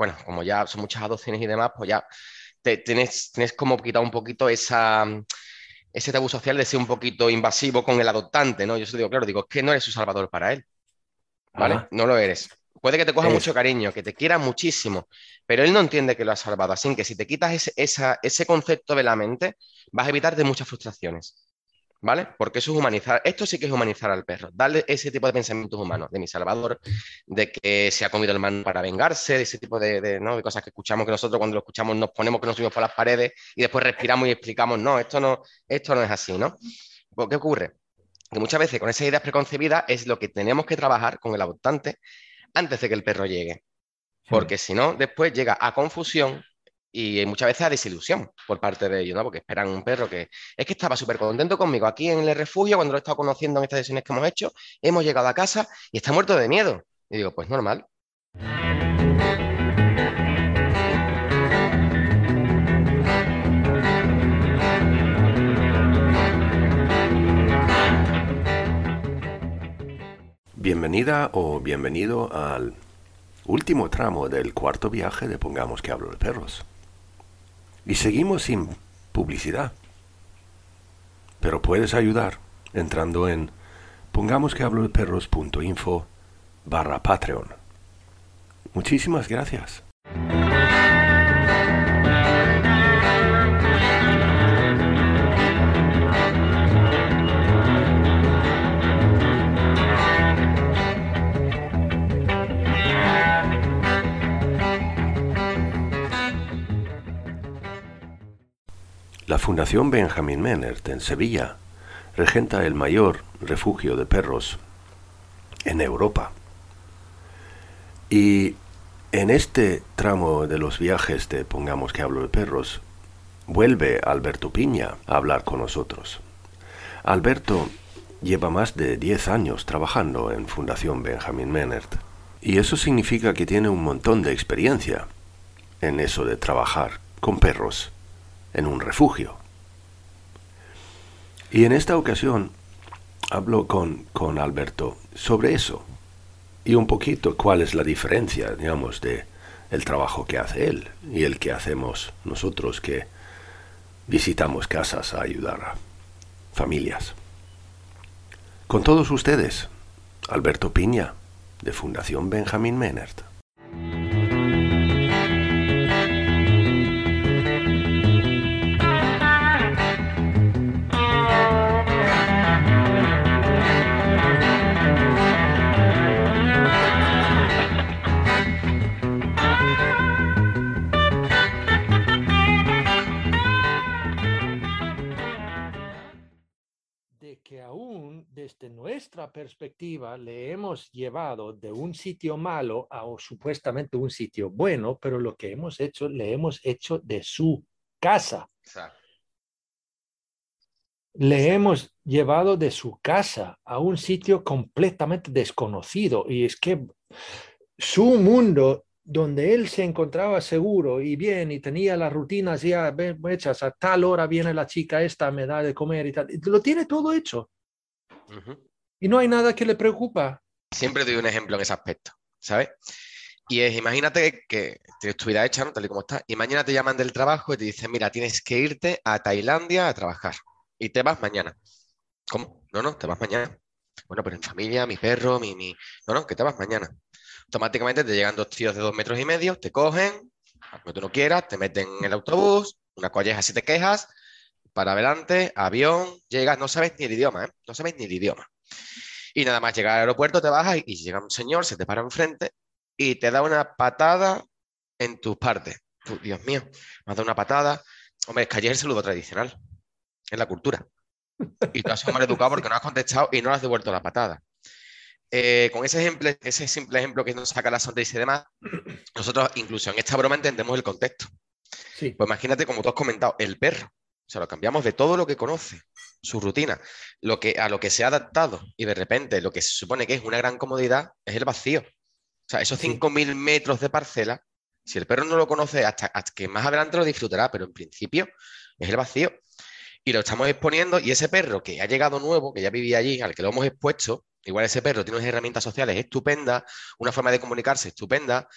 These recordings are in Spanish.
Bueno, como ya son muchas adopciones y demás, pues ya tienes, tienes como quitado un poquito esa, ese tabú social de ser un poquito invasivo con el adoptante, ¿no? Yo se digo, claro, digo, es que no eres su salvador para él, ¿vale? No lo eres. Puede que te coja mucho cariño, que te quiera muchísimo, pero él no entiende que lo has salvado. Así que si te quitas ese, ese concepto de la mente, vas a evitarte muchas frustraciones. ¿Vale? Porque eso es humanizar, esto sí que es humanizar al perro, darle ese tipo de pensamientos humanos, de mi salvador, de que se ha comido el mano para vengarse, de ese tipo de, ¿no? de cosas que escuchamos, que nosotros cuando lo escuchamos nos ponemos que nos subimos por las paredes y después respiramos y explicamos, no, esto no, esto no es así, ¿no? Pues, ¿Qué ocurre? Que muchas veces con esas ideas preconcebidas es lo que tenemos que trabajar con el adoptante antes de que el perro llegue. Porque si no, después llega a confusión y muchas veces a desilusión por parte de ellos, ¿no? Porque esperan un perro que es que estaba súper contento conmigo aquí en el refugio cuando lo he estado conociendo en estas sesiones que hemos hecho, hemos llegado a casa y está muerto de miedo. Y digo, pues normal. Bienvenida o bienvenido al último tramo del cuarto viaje de Pongamos que hablo de perros. Y seguimos sin publicidad. Pero puedes ayudar entrando en pongamos que hablo de perros.info barra Patreon. Muchísimas gracias. Fundación Benjamin Menert en Sevilla regenta el mayor refugio de perros en Europa. Y en este tramo de los viajes de Pongamos que hablo de perros, vuelve Alberto Piña a hablar con nosotros. Alberto lleva más de 10 años trabajando en Fundación Benjamin Menert. Y eso significa que tiene un montón de experiencia en eso de trabajar con perros en un refugio. Y en esta ocasión hablo con, con Alberto sobre eso y un poquito cuál es la diferencia, digamos, de el trabajo que hace él y el que hacemos nosotros que visitamos casas a ayudar a familias. Con todos ustedes, Alberto Piña, de Fundación Benjamin Menert. Desde nuestra perspectiva le hemos llevado de un sitio malo a supuestamente un sitio bueno, pero lo que hemos hecho, le hemos hecho de su casa. Le hemos llevado de su casa a un sitio completamente desconocido y es que su mundo donde él se encontraba seguro y bien y tenía las rutinas ya hechas, a tal hora viene la chica esta, me da de comer y tal, lo tiene todo hecho. Y no hay nada que le preocupa. Siempre doy un ejemplo en ese aspecto, ¿sabes? Y es, imagínate que tienes tu vida hecha, ¿no? Tal y como está, y mañana te llaman del trabajo y te dicen, mira, tienes que irte a Tailandia a trabajar. Y te vas mañana. ¿Cómo? No, no, te vas mañana. Bueno, pero en familia, mi perro, mi, mi... No, no, que te vas mañana. Automáticamente te llegan dos tíos de dos metros y medio, te cogen, aunque tú no quieras, te meten en el autobús, una colleja si te quejas, para adelante, avión, llegas, no sabes ni el idioma, ¿eh? No sabes ni el idioma. Y nada más llegar al aeropuerto, te bajas y, llega un señor, se te para enfrente y te da una patada en tus partes. Dios mío, me ha dado una patada. Hombre, es que es el saludo tradicional. es la cultura. Y tú has sido mal educado porque no has contestado y no has devuelto la patada. Eh, con ese, ejemplo, ese simple ejemplo que nos saca la sonrisa y demás, nosotros incluso en esta broma entendemos el contexto. Sí. Pues imagínate, como tú has comentado, el perro. O sea, lo cambiamos de todo lo que conoce, su rutina, lo que, a lo que se ha adaptado y de repente lo que se supone que es una gran comodidad es el vacío. O sea, esos Sí. 5.000 metros de parcela, si el perro no lo conoce, hasta, hasta que más adelante lo disfrutará, pero en principio es el vacío. Y lo estamos exponiendo y ese perro que ha llegado nuevo, que ya vivía allí, al que lo hemos expuesto, igual ese perro tiene unas herramientas sociales estupendas, una forma de comunicarse estupenda,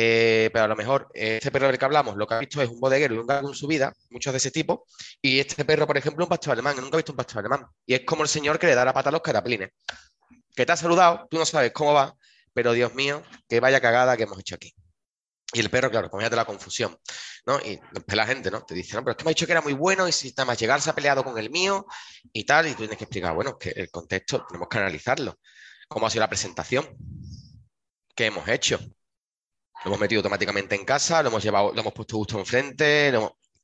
eh, pero a lo mejor eh, este perro del que hablamos lo que ha visto es un bodeguero y un gato en su vida, muchos de ese tipo, y este perro, por ejemplo, un pastor alemán, nunca ha visto un pastor alemán. Y es como el señor que le da la pata a los caraplines, que te ha saludado, tú no sabes cómo va, pero Dios mío, que vaya cagada que hemos hecho aquí. Y el perro, claro, imagínate la confusión, ¿no? Y la gente, ¿no? Te dice, no, pero es que me ha dicho que era muy bueno y si nada más llegar se ha peleado con el mío y tal, y tú tienes que explicar, bueno, que el contexto tenemos que analizarlo. ¿Cómo ha sido la presentación? ¿Qué hemos hecho? Lo hemos metido automáticamente en casa, lo hemos llevado, lo hemos puesto justo enfrente,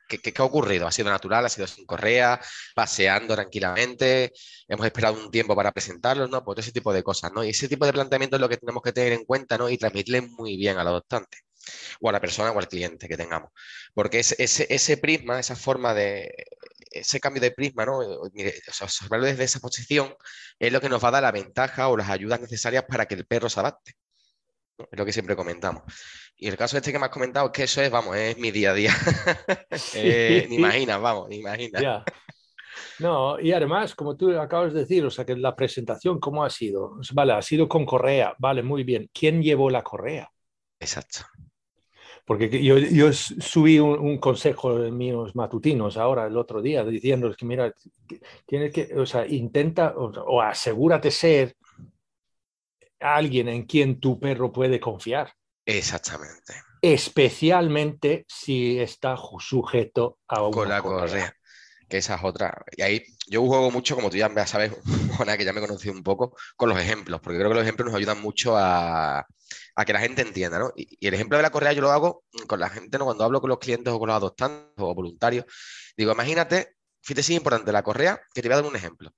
¿Qué, qué, ha ocurrido? ¿Ha sido natural? ¿Ha sido sin correa? ¿Paseando tranquilamente? ¿Hemos esperado un tiempo para presentarlo? ¿no? Pues ese tipo de cosas, ¿no? Y ese tipo de planteamiento es lo que tenemos que tener en cuenta, ¿no? Y transmitirle muy bien al adoptante o a la persona o al cliente que tengamos. Porque ese, ese, ese prisma, esa forma de, ese cambio de prisma, ¿no? Observarlo desde esa posición es lo que nos va a dar la ventaja o las ayudas necesarias para que el perro se adapte. Es lo que siempre comentamos. Y el caso este que me has comentado es que eso es, vamos, es mi día a día. Eh, ni imaginas, vamos, ni imaginas. No, y además, como tú acabas de decir, o sea, que la presentación, ¿cómo ha sido? Vale, ha sido con correa, vale, muy bien. ¿Quién llevó la correa? Exacto. Porque que yo, yo subí un, un consejo de míos matutinos ahora, el otro día, diciéndoles que, mira, tienes que, o sea, intenta o, o asegúrate ser alguien en quien tu perro puede confiar, Exactamente. especialmente si está sujeto a una Con la correa. Que esa es otra. Y ahí yo juego mucho, como tú ya sabes, Juana, que ya me he conocido un poco, con los ejemplos, porque creo que los ejemplos nos ayudan mucho a, a que la gente entienda, ¿no? Y, y el ejemplo de la correa yo lo hago con la gente, ¿no? Cuando hablo con los clientes o con los adoptantes o voluntarios, digo, imagínate, fíjate si es importante la correa, que te voy a dar un ejemplo.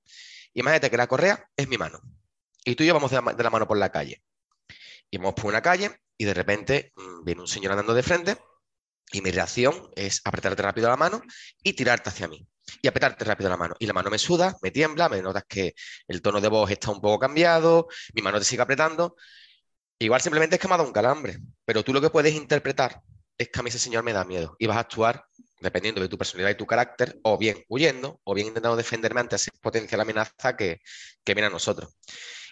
Imagínate que la correa es mi mano y tú y yo vamos de la, mano por la calle. Y vamos por una calle y de repente mm, viene un señor andando de frente y mi reacción es apretarte rápido la mano y tirarte hacia mí. Y apretarte rápido la mano. Y la mano me suda, me tiembla, me notas que el tono de voz está un poco cambiado, mi mano te sigue apretando. Igual simplemente es que me ha dado un calambre. Pero tú lo que puedes interpretar es que a mí ese señor me da miedo. Y vas a actuar, dependiendo de tu personalidad y tu carácter, o bien huyendo, o bien intentando defenderme ante esa potencial amenaza que, que viene a nosotros.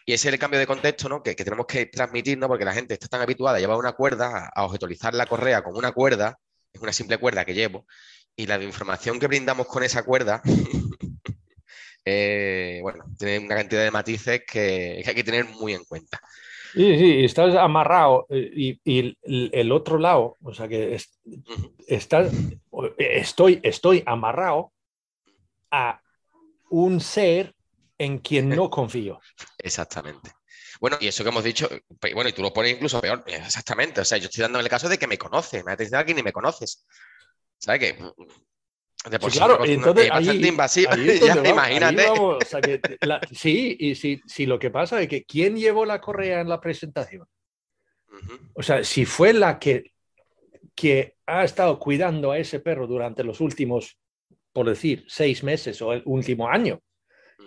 Y ese es el cambio de contexto ¿no? que, que tenemos que transmitir, ¿no? porque la gente está tan habituada a llevar una cuerda, a, a objetualizar la correa con una cuerda, es una simple cuerda que llevo, y la información que brindamos con esa cuerda, eh, bueno, tiene una cantidad de matices que, que hay que tener muy en cuenta. Sí, sí, estás amarrado eh, y, y el, otro lado, o sea que es- estás, estoy, estoy amarrado a un ser en quien no confío. Exactamente. Bueno, y eso que hemos dicho, bueno, y tú lo pones incluso peor, eh, exactamente. O sea, yo estoy dando el caso de que me conoces, me atención a quien ni me conoces. ¿Sabes qué? De por Sí, sí claro, una cosa- entonces es bastante ahí- invasivo. ahí ya vamos, imagínate. vamos, o sea que la- sí, y si, si lo que pasa es que ¿quién llevó la correa en la presentación? O sea, si fue la que, que ha estado cuidando a ese perro durante los últimos, por decir, seis meses o el último año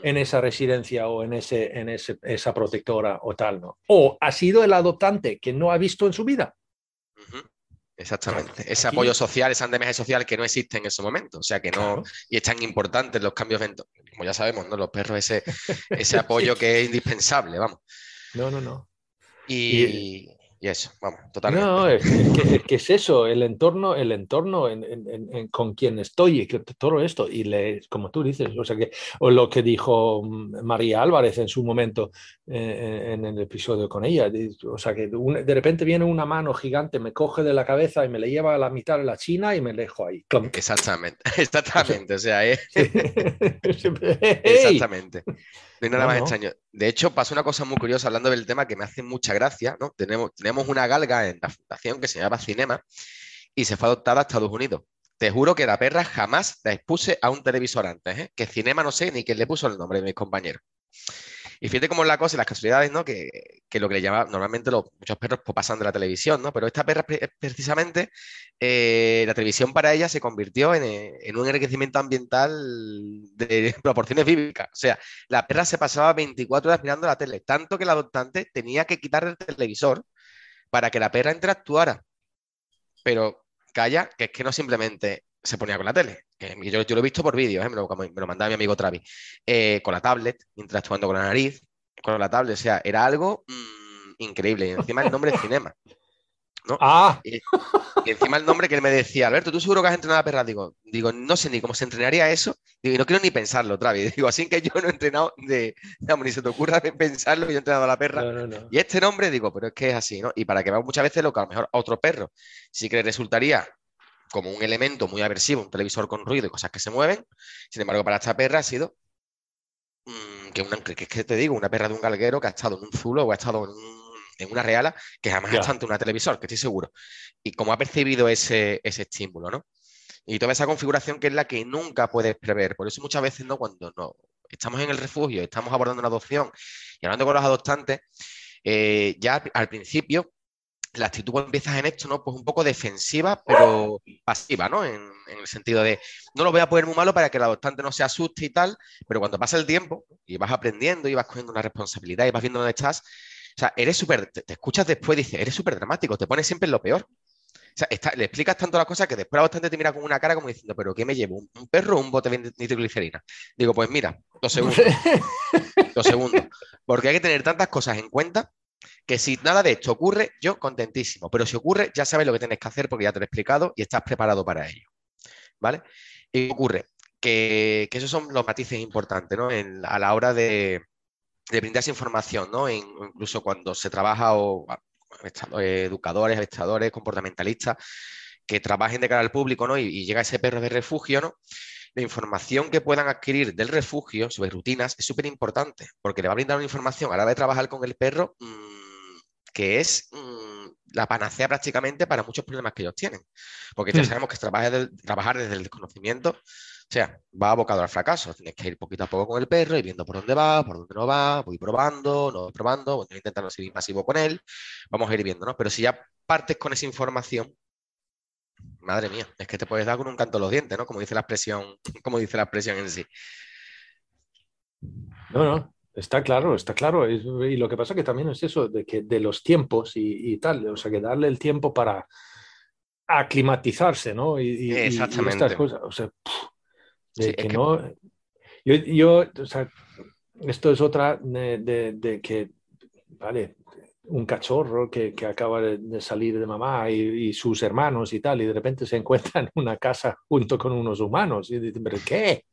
en esa residencia o en, ese, en ese, esa protectora o tal, ¿no? O ha sido el adoptante que no ha visto en su vida. Exactamente. Ese Aquí- apoyo social, ese andamiaje social que no existe en ese momento. O sea, que no. Claro. Y es tan importante los cambios, como ya sabemos, ¿no? Los perros, ese, ese apoyo que es indispensable, vamos. No, no, no. Y, y eso, vamos, totalmente. No, es, es que, es que es eso, el entorno, el entorno en, en- en- en- con quien estoy y que todo esto, y le, como tú dices, o sea que, o lo que dijo mm, María Álvarez en su momento eh, en el episodio con ella, o sea que un- de repente viene una mano gigante, me coge de la cabeza y me le lleva a la mitad de la China y me dejo ahí. Exactamente, exactamente. O sea. ¡Ey! Exactamente. No hay nada No, más no. extraño. De hecho, pasa una cosa muy curiosa hablando del tema que me hace mucha gracia, ¿no? Tenemos, tenemos una galga en la fundación que se llama Cinema y se fue adoptada a Estados Unidos. Te juro que la perra jamás la expuse a un televisor antes, ¿eh? que Cinema no sé ni quién le puso el nombre de mis compañeros. Y fíjate cómo es la cosa y las casualidades, ¿no? Que, lo que le llama, normalmente los, muchos perros pues, pasan de la televisión, ¿no? Pero esta perra precisamente, eh, la televisión para ella se convirtió en, un enriquecimiento ambiental de proporciones bíblicas. O sea, la perra se pasaba 24 horas mirando la tele, tanto que la adoptante tenía que quitar el televisor para que la perra interactuara. Pero calla, que es que no simplemente se ponía con la tele. Yo, yo lo he visto por vídeos, ¿eh? me, lo, mandaba mi amigo Travis, eh, con la tablet, interactuando con la nariz, con la tablet, o sea, era algo mmm, increíble. Y encima el nombre es Cinema. ¿No? Ah. Y, y, encima el nombre que él me decía, Alberto, ¿tú seguro que has entrenado a perra? Digo, digo, no sé ni cómo se entrenaría eso. Digo, y no quiero ni pensarlo, Travis. Digo, así que yo no he entrenado de, ni se te ocurra pensarlo, yo he entrenado a la perra. No, no, no. Y este nombre, digo, pero es que es así, ¿no? Y para que veamos muchas veces lo que a lo mejor a otro perro sí que le resultaría como un elemento muy aversivo, un televisor con ruido y cosas que se mueven. Sin embargo, para esta perra ha sido mmm, que, una, que, que te digo, una perra de un galguero que ha estado en un zulo o ha estado en, un, en una reala que jamás yeah. ha estado ante una televisor, que estoy seguro. Y cómo ha percibido ese, ese estímulo, ¿no? Y toda esa configuración que es la que nunca puedes prever. Por eso muchas veces, ¿no? Cuando no, estamos en el refugio, estamos abordando una adopción y hablando con los adoptantes, eh, ya al principio la actitud cuando empiezas en esto, ¿no? Pues un poco defensiva, pero pasiva, ¿no? En, en, el sentido de, no lo voy a poner muy malo para que el adoptante no se asuste y tal, pero cuando pasa el tiempo y vas aprendiendo y vas cogiendo una responsabilidad y vas viendo dónde estás, sea, eres súper, te, te, escuchas después y dices, eres súper dramático, te pones siempre en lo peor. O sea, está, le explicas tanto las cosas que después el adoptante te mira con una cara como diciendo, pero ¿qué me llevo? ¿Un, un perro o un bote de nitroglicerina? Digo, pues mira, dos segundos. dos segundos. Porque hay que tener tantas cosas en cuenta que si nada de esto ocurre, yo contentísimo, pero si ocurre, ya sabes lo que tienes que hacer porque ya te lo he explicado y estás preparado para ello. ¿Vale? Y ocurre que, que esos son los matices importantes, ¿no? En, a la hora de, de brindarse información, ¿no? En, incluso cuando se trabaja o educadores, avestadores, comportamentalistas que trabajen de cara al público, ¿no? Y, y llega ese perro de refugio, ¿no? la información que puedan adquirir del refugio sobre rutinas es súper importante, porque le va a brindar una información a la hora de trabajar con el perro mmm, que es mmm, la panacea prácticamente para muchos problemas que ellos tienen. Porque ya sabemos que trabajar desde el desconocimiento, o sea, va abocado al fracaso. Tienes que ir poquito a poco con el perro y viendo por dónde va, por dónde no va, voy probando, no voy probando, voy intentando ser invasivo con él, vamos a ir viendo, ¿no? Pero si ya partes con esa información, madre mía, es que te puedes dar con un canto los dientes, ¿no? Como dice la expresión, como dice la expresión en sí. No, no, está claro, está claro. Y lo que pasa que también es eso, de que de los tiempos y, y tal, o sea, que darle el tiempo para aclimatizarse, ¿no? Y, y Exactamente. Y estas cosas, o sea, de sí, que, es que no. Yo, yo, o sea, esto es otra de, de, de que, vale, un cachorro que, que, acaba de salir de mamá y, y, sus hermanos y tal, y de repente se encuentra en una casa junto con unos humanos. Y dicen, ¿pero qué?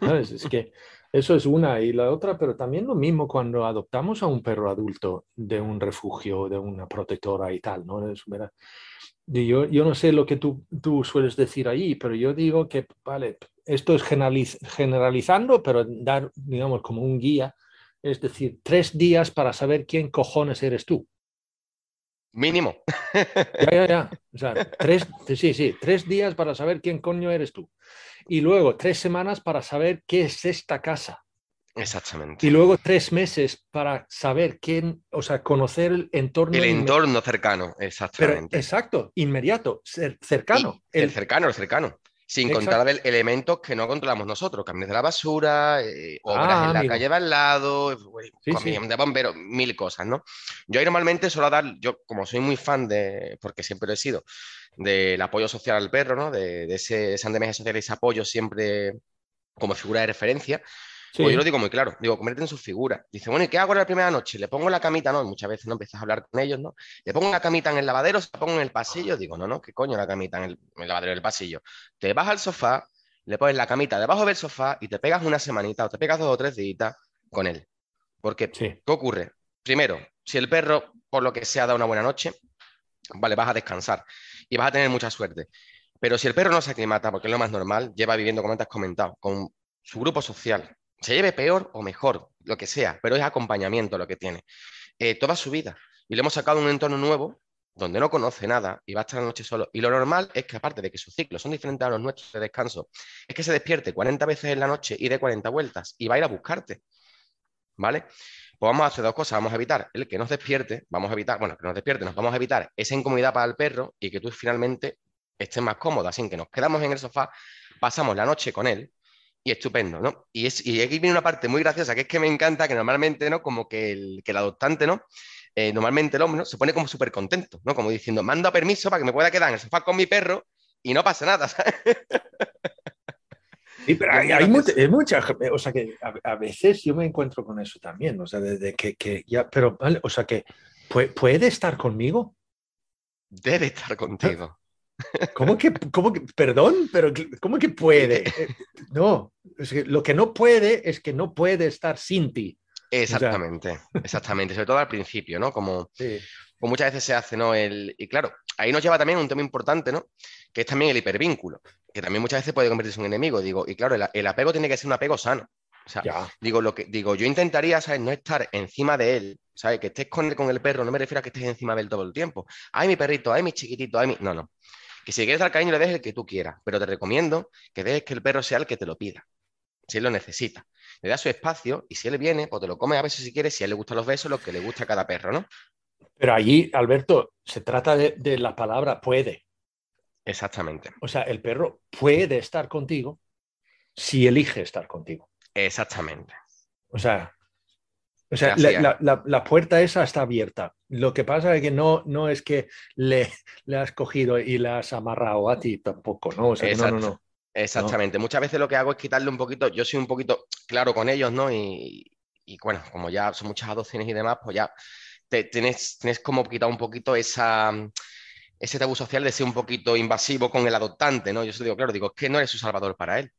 ¿Sabes? Es que eso es una. Y la otra, pero también lo mismo cuando adoptamos a un perro adulto de un refugio, de una protectora y tal, ¿no? Es, yo, yo no sé lo que tú, tú sueles decir ahí, pero yo digo que, vale, esto es generaliz generalizando, pero dar, digamos, como un guía es decir, tres días para saber quién cojones eres tú. Mínimo. Ya, ya, ya. O sea, tres, sí, sí, tres días para saber quién coño eres tú. Y luego tres semanas para saber qué es esta casa. Exactamente. Y luego tres meses para saber quién, o sea, conocer el entorno. El entorno cercano, exactamente. Pero, exacto, inmediato, cercano. Y el, el cercano, el cercano. Sin Exacto. contar elementos que no controlamos nosotros, camiones de la basura, eh, obras ah, en la amigo. calle de al lado, sí, sí. de bomberos, mil cosas, ¿no? Yo ahí normalmente suelo dar, yo como soy muy fan de, porque siempre lo he sido, del apoyo social al perro, ¿no? De, de ese, ese andamiaje social y ese apoyo siempre como figura de referencia, Sí. Pues yo lo digo muy claro, digo, convierte en su figura. Dice, bueno, ¿y qué hago la primera noche? Le pongo la camita, ¿no? Muchas veces no empiezas a hablar con ellos, ¿no? Le pongo la camita en el lavadero, se la pongo en el pasillo. Digo, no, no, ¿qué coño la camita en el, en el lavadero del pasillo? Te vas al sofá, le pones la camita debajo del sofá y te pegas una semanita o te pegas dos o tres días con él. Porque, sí. ¿qué ocurre? Primero, si el perro, por lo que sea, da una buena noche, vale, vas a descansar y vas a tener mucha suerte. Pero si el perro no se aclimata, porque es lo más normal, lleva viviendo, como te has comentado, con su grupo social, se lleve peor o mejor, lo que sea, pero es acompañamiento lo que tiene, eh, toda su vida. Y le hemos sacado un entorno nuevo, donde no conoce nada y va a estar la noche solo. Y lo normal es que, aparte de que sus ciclos son diferentes a los nuestros de descanso, es que se despierte 40 veces en la noche y dé 40 vueltas y va a ir a buscarte. ¿Vale? Pues vamos a hacer dos cosas. Vamos a evitar el que nos despierte, vamos a evitar, bueno, que nos despierte, nos vamos a evitar esa incomodidad para el perro y que tú finalmente estés más cómoda. Así que nos quedamos en el sofá, pasamos la noche con él y estupendo, ¿no? Y, es, y aquí viene una parte muy graciosa, que es que me encanta que normalmente, ¿no? Como que el, que el adoptante, ¿no? Eh, normalmente el hombre ¿no? se pone como súper contento, ¿no? Como diciendo, mando permiso para que me pueda quedar en el sofá con mi perro y no pasa nada, ¿sabes? Sí, pero hay, hay muchas, o sea que a, veces yo me encuentro con eso también, o sea, desde que, que ya, pero, vale, o sea que puede, puede estar conmigo. Debe estar contigo. ¿Cómo que, cómo que, perdón, pero cómo que puede? Eh, no, es que lo que no puede es que no puede estar sin ti. Exactamente, exactamente, sobre todo al principio, ¿no? Como, como, muchas veces se hace, ¿no? El, y claro, ahí nos lleva también un tema importante, ¿no? Que es también el hipervínculo, que también muchas veces puede convertirse en un enemigo, digo, y claro, el, apego tiene que ser un apego sano. O sea, digo, lo que, digo, yo intentaría, ¿sabes? No estar encima de él, ¿sabes? Que estés con, con el perro, no me refiero a que estés encima de él todo el tiempo. Ay, mi perrito, ay, mi chiquitito, ay, mi... No, no. Que si quieres dar cariño le dejes el que tú quieras, pero te recomiendo que dejes que el perro sea el que te lo pida, si él lo necesita. Le da su espacio y si él viene, pues te lo come a veces si quieres, si a él le gustan los besos, lo que le gusta a cada perro, ¿no? Pero allí, Alberto, se trata de, la palabra puede. Exactamente. O sea, el perro puede estar contigo si elige estar contigo. Exactamente. O sea, o sea, la, puerta esa está abierta. Lo que pasa es que no, no es que le, le has cogido y le has amarrado a ti tampoco, ¿no? O sea, no, no, no. Exactamente. Muchas veces lo que hago es quitarle un poquito, yo soy un poquito claro con ellos, ¿no? Y, bueno, como ya son muchas adopciones y demás, pues ya tienes, tienes como quitado un poquito esa, ese tabú social de ser un poquito invasivo con el adoptante, ¿no? Yo se digo, claro, digo, es que no eres su salvador para él,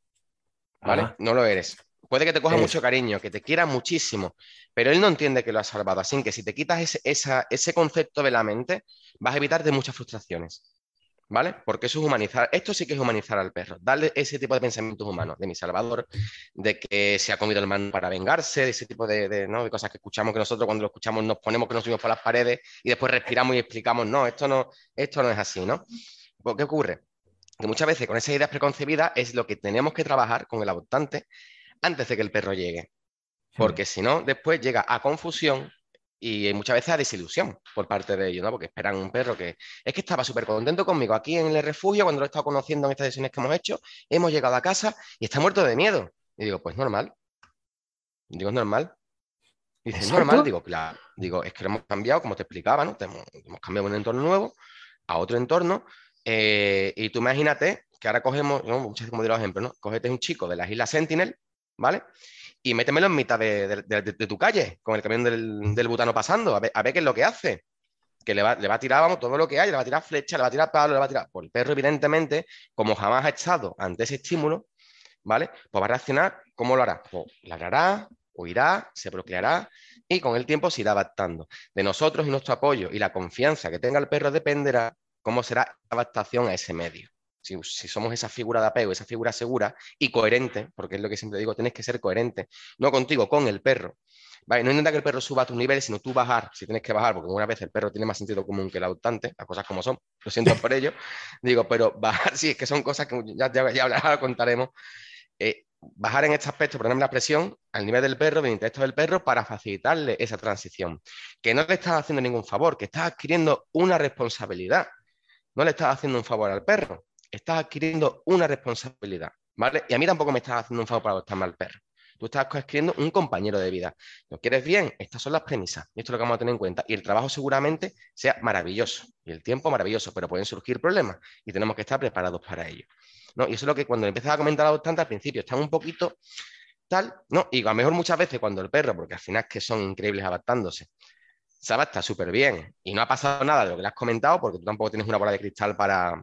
¿vale? No lo eres. Puede que te coja mucho cariño, que te quiera muchísimo, pero él no entiende que lo has salvado. Así que si te quitas ese, ese concepto de la mente, vas a evitarte muchas frustraciones. ¿Vale? Porque eso es humanizar. Esto sí que es humanizar al perro. Darle ese tipo de pensamientos humanos, de mi salvador, de que se ha comido el mano para vengarse, de ese tipo de, de, cosas que escuchamos, que nosotros cuando lo escuchamos nos ponemos que nos subimos por las paredes y después respiramos y explicamos, no, esto no, esto no es así, ¿no? Pues, ¿Qué ocurre? Que muchas veces con esas ideas preconcebidas es lo que tenemos que trabajar con el adoptante antes de que el perro llegue. Porque si no, después llega a confusión y muchas veces a desilusión por parte de ellos, ¿no? Porque esperan un perro que es que estaba súper contento conmigo aquí en el refugio cuando lo he estado conociendo en estas sesiones que hemos hecho, hemos llegado a casa y está muerto de miedo. Y digo, pues normal. Digo, es normal. Y dice, normal, digo, claro. Digo, es que lo hemos cambiado, como te explicaba, ¿no? hemos, cambiado un entorno nuevo a otro entorno. Eh, y tú imagínate que ahora cogemos, ¿no? muchas veces como digo ejemplo, ¿no? Cogete un chico de las Islas Sentinel, ¿vale? y métemelo en mitad de, tu calle, con el camión del, butano pasando, a ver, qué es lo que hace. Que le va, le va a tirar, vamos, todo lo que hay, le va a tirar flecha, le va a tirar palo, le va a tirar. Pues el perro, evidentemente, como jamás ha estado ante ese estímulo, ¿vale? Pues va a reaccionar, ¿cómo lo hará? Pues ladrará, huirá, se procreará y con el tiempo se irá adaptando. De nosotros y nuestro apoyo y la confianza que tenga el perro dependerá cómo será la adaptación a ese medio si, somos esa figura de apego, esa figura segura y coherente, porque es lo que siempre digo, tienes que ser coherente, no contigo, con el perro. Vale, no intenta que el perro suba a tus niveles, sino tú bajar, si tienes que bajar, porque una vez el perro tiene más sentido común que el adoptante, las cosas como son, lo siento por ello, digo, pero bajar, sí, es que son cosas que ya, ya, ya contaremos, eh, bajar en este aspecto, ponerme la presión al nivel del perro, del intelecto del perro, para facilitarle esa transición. Que no le estás haciendo ningún favor, que estás adquiriendo una responsabilidad. No le estás haciendo un favor al perro estás adquiriendo una responsabilidad, ¿vale? Y a mí tampoco me estás haciendo un favor para adoptarme al perro. Tú estás adquiriendo un compañero de vida. ¿Lo quieres bien? Estas son las premisas. Y esto es lo que vamos a tener en cuenta. Y el trabajo seguramente sea maravilloso. Y el tiempo maravilloso, pero pueden surgir problemas y tenemos que estar preparados para ello. ¿no? Y eso es lo que cuando empiezas a comentar a adoptante al principio están un poquito tal, ¿no? Y a lo mejor muchas veces cuando el perro, porque al final es que son increíbles adaptándose, se adapta súper bien y no ha pasado nada de lo que le has comentado, porque tú tampoco tienes una bola de cristal para,